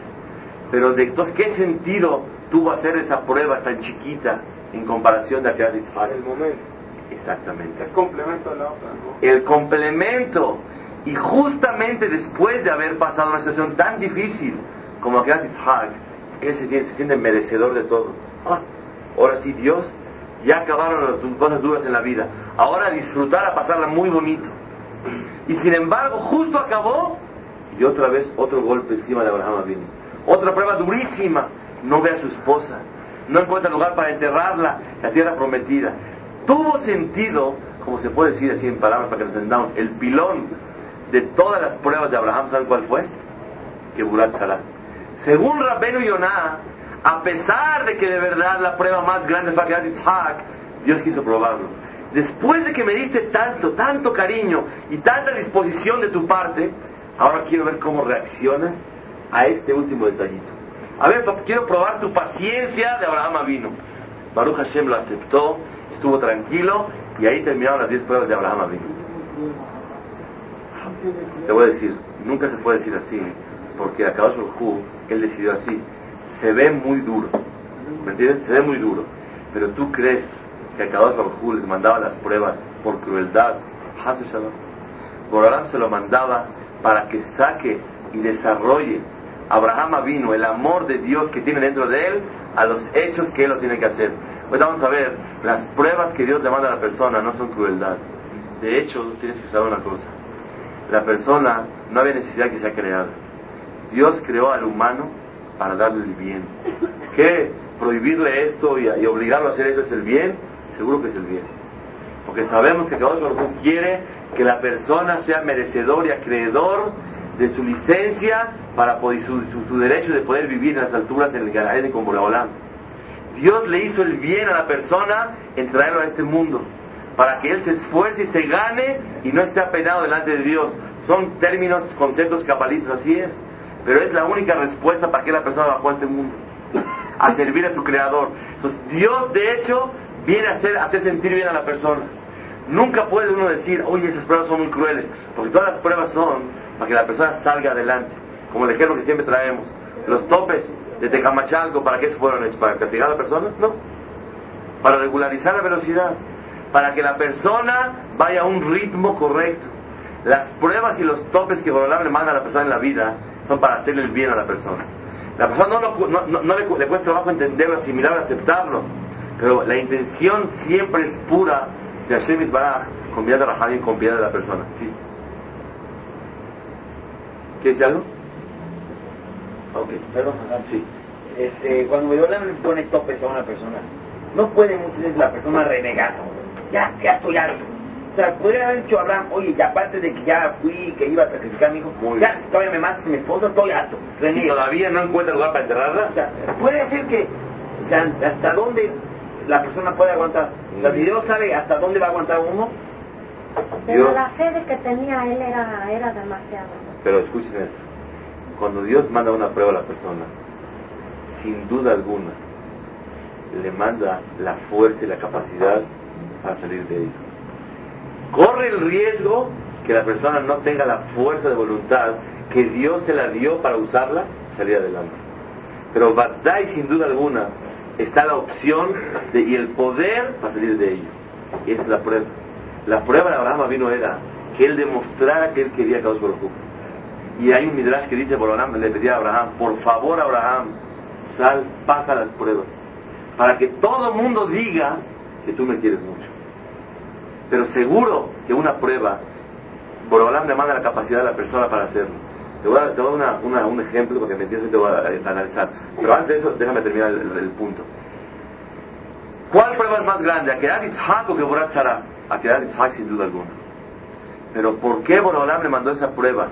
A: Pero de, entonces, ¿qué sentido tuvo hacer esa prueba tan chiquita en comparación de Akedat Isaac?
C: El momento.
A: Exactamente.
C: Es complemento de la otra, ¿no?
A: El complemento. Y justamente después de haber pasado una situación tan difícil como Akedat Isaac, él se, se siente merecedor de todo. Ah, ahora sí, Dios, ya acabaron las cosas duras en la vida. Ahora disfrutar a pasarla muy bonito. Y sin embargo, justo acabó y otra vez otro golpe encima de Abraham vino. Otra prueba durísima. No ve a su esposa. No encuentra lugar para enterrarla, la tierra prometida. Tuvo sentido, como se puede decir así en palabras para que lo entendamos, el pilón de todas las pruebas de Abraham, ¿saben cuál fue? Que Burat Salah. Según Rabenu Yonah, a pesar de que de verdad la prueba más grande fue que Isaac, Dios quiso probarlo. Después de que me diste tanto, tanto cariño y tanta disposición de tu parte, ahora quiero ver cómo reaccionas a este último detallito. A ver, quiero probar tu paciencia de Abraham vino. Baruch Hashem lo aceptó, estuvo tranquilo y ahí terminaron las 10 pruebas de Abraham vino. Te voy a decir, nunca se puede decir así, porque a Kadosh él decidió así. Se ve muy duro, ¿me entiendes? Se ve muy duro, pero tú crees que a Kadosh Baruj les mandaba las pruebas por crueldad. Borarán se lo mandaba para que saque y desarrolle Abraham vino el amor de Dios que tiene dentro de él a los hechos que él los tiene que hacer. Hoy vamos a ver, las pruebas que Dios le manda a la persona no son crueldad. De hecho, tienes que saber una cosa. La persona no había necesidad que sea creada. Dios creó al humano para darle el bien. ¿Qué? Prohibirle esto y, obligarlo a hacer eso es el bien seguro que es el bien. Porque sabemos que Dios quiere que la persona sea merecedor y acreedor de su licencia para poder, su, su, derecho de poder vivir en las alturas en el Garaede como la Dios le hizo el bien a la persona en traerlo a este mundo, para que él se esfuerce y se gane y no esté apenado delante de Dios. Son términos, conceptos cabalistas, así es. Pero es la única respuesta para que la persona bajó a este mundo, a servir a su creador. Entonces, Dios, de hecho, viene a hacer, hacer sentir bien a la persona. Nunca puede uno decir, oye, esas pruebas son muy crueles, porque todas las pruebas son para que la persona salga adelante. Como el ejemplo que siempre traemos. Los topes de Tecamachalco, ¿para qué se fueron hechos? ¿Para castigar a la persona? No. Para regularizar la velocidad. Para que la persona vaya a un ritmo correcto. Las pruebas y los topes que Borolán le manda a la persona en la vida son para hacerle el bien a la persona. La persona no, no, no, le, le, cuesta trabajo entenderlo, asimilarlo, aceptarlo. Pero la intención siempre es pura de Hashem Baraj con piedad de y con piedad de la persona. ¿Sí? ¿Quieres decir algo? Ok, perdón. Sí.
H: este, cuando Boreolam le pone topes a una persona, no puede muchas veces la persona renegar. Ya, ya estoy harto. O sea, podría haber dicho a Abraham, oye, y aparte de que ya fui, que iba a sacrificar a mi hijo,
A: Muy
H: ya,
A: bien.
H: todavía me matas a mi esposa, estoy harto.
A: ¿Y
H: Reniega.
A: todavía no encuentra lugar para enterrarla?
H: O sea, puede ser que, o sea, hasta dónde la persona puede aguantar. O sea, si Dios sabe hasta dónde va a aguantar uno,
G: Pero
A: Dios.
G: la fe de que tenía él era, era demasiado.
A: Pero escuchen esto. Cuando Dios manda una prueba a la persona, sin duda alguna, le manda la fuerza y la capacidad para salir de ello. Corre el riesgo que la persona no tenga la fuerza de voluntad que Dios se la dio para usarla salir adelante. Pero Badai, sin duda alguna, está la opción y el poder para salir de ello. Y esa es la prueba. La prueba de Abraham vino era que él demostrara que él quería Baruj Hu. Y hay un midrash que dice, Borolam le pedía a Abraham, por favor Abraham, sal, pasa las pruebas, para que todo mundo diga que tú me quieres mucho. Pero seguro que una prueba, Borolam le manda la capacidad a la persona para hacerlo. Te voy a dar, un ejemplo porque me entiendes, te voy a, eh, analizar. Pero antes de eso, déjame terminar el punto. ¿Cuál prueba es más grande? ¿A quedar Isaac o que Borat Sarah? A quedar Isaac sin duda alguna. Pero ¿por qué Borolam le mandó esa prueba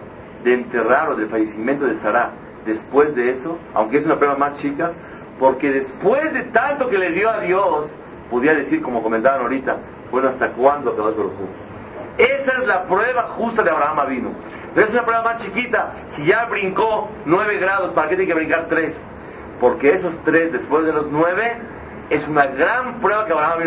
A: de enterrar o del fallecimiento de Sarah después de eso? Aunque es una prueba más chica, porque después de tanto que le dio a Dios, podía decir, como comentaban ahorita, bueno, ¿hasta cuándo Baruj Hu? Esa es la prueba justa de Abraham vino. Pero es una prueba más chiquita. Si ya brincó 9 grados, ¿para qué tiene que brincar 3? Porque esos 3 después de los 9 es una gran prueba que Abraham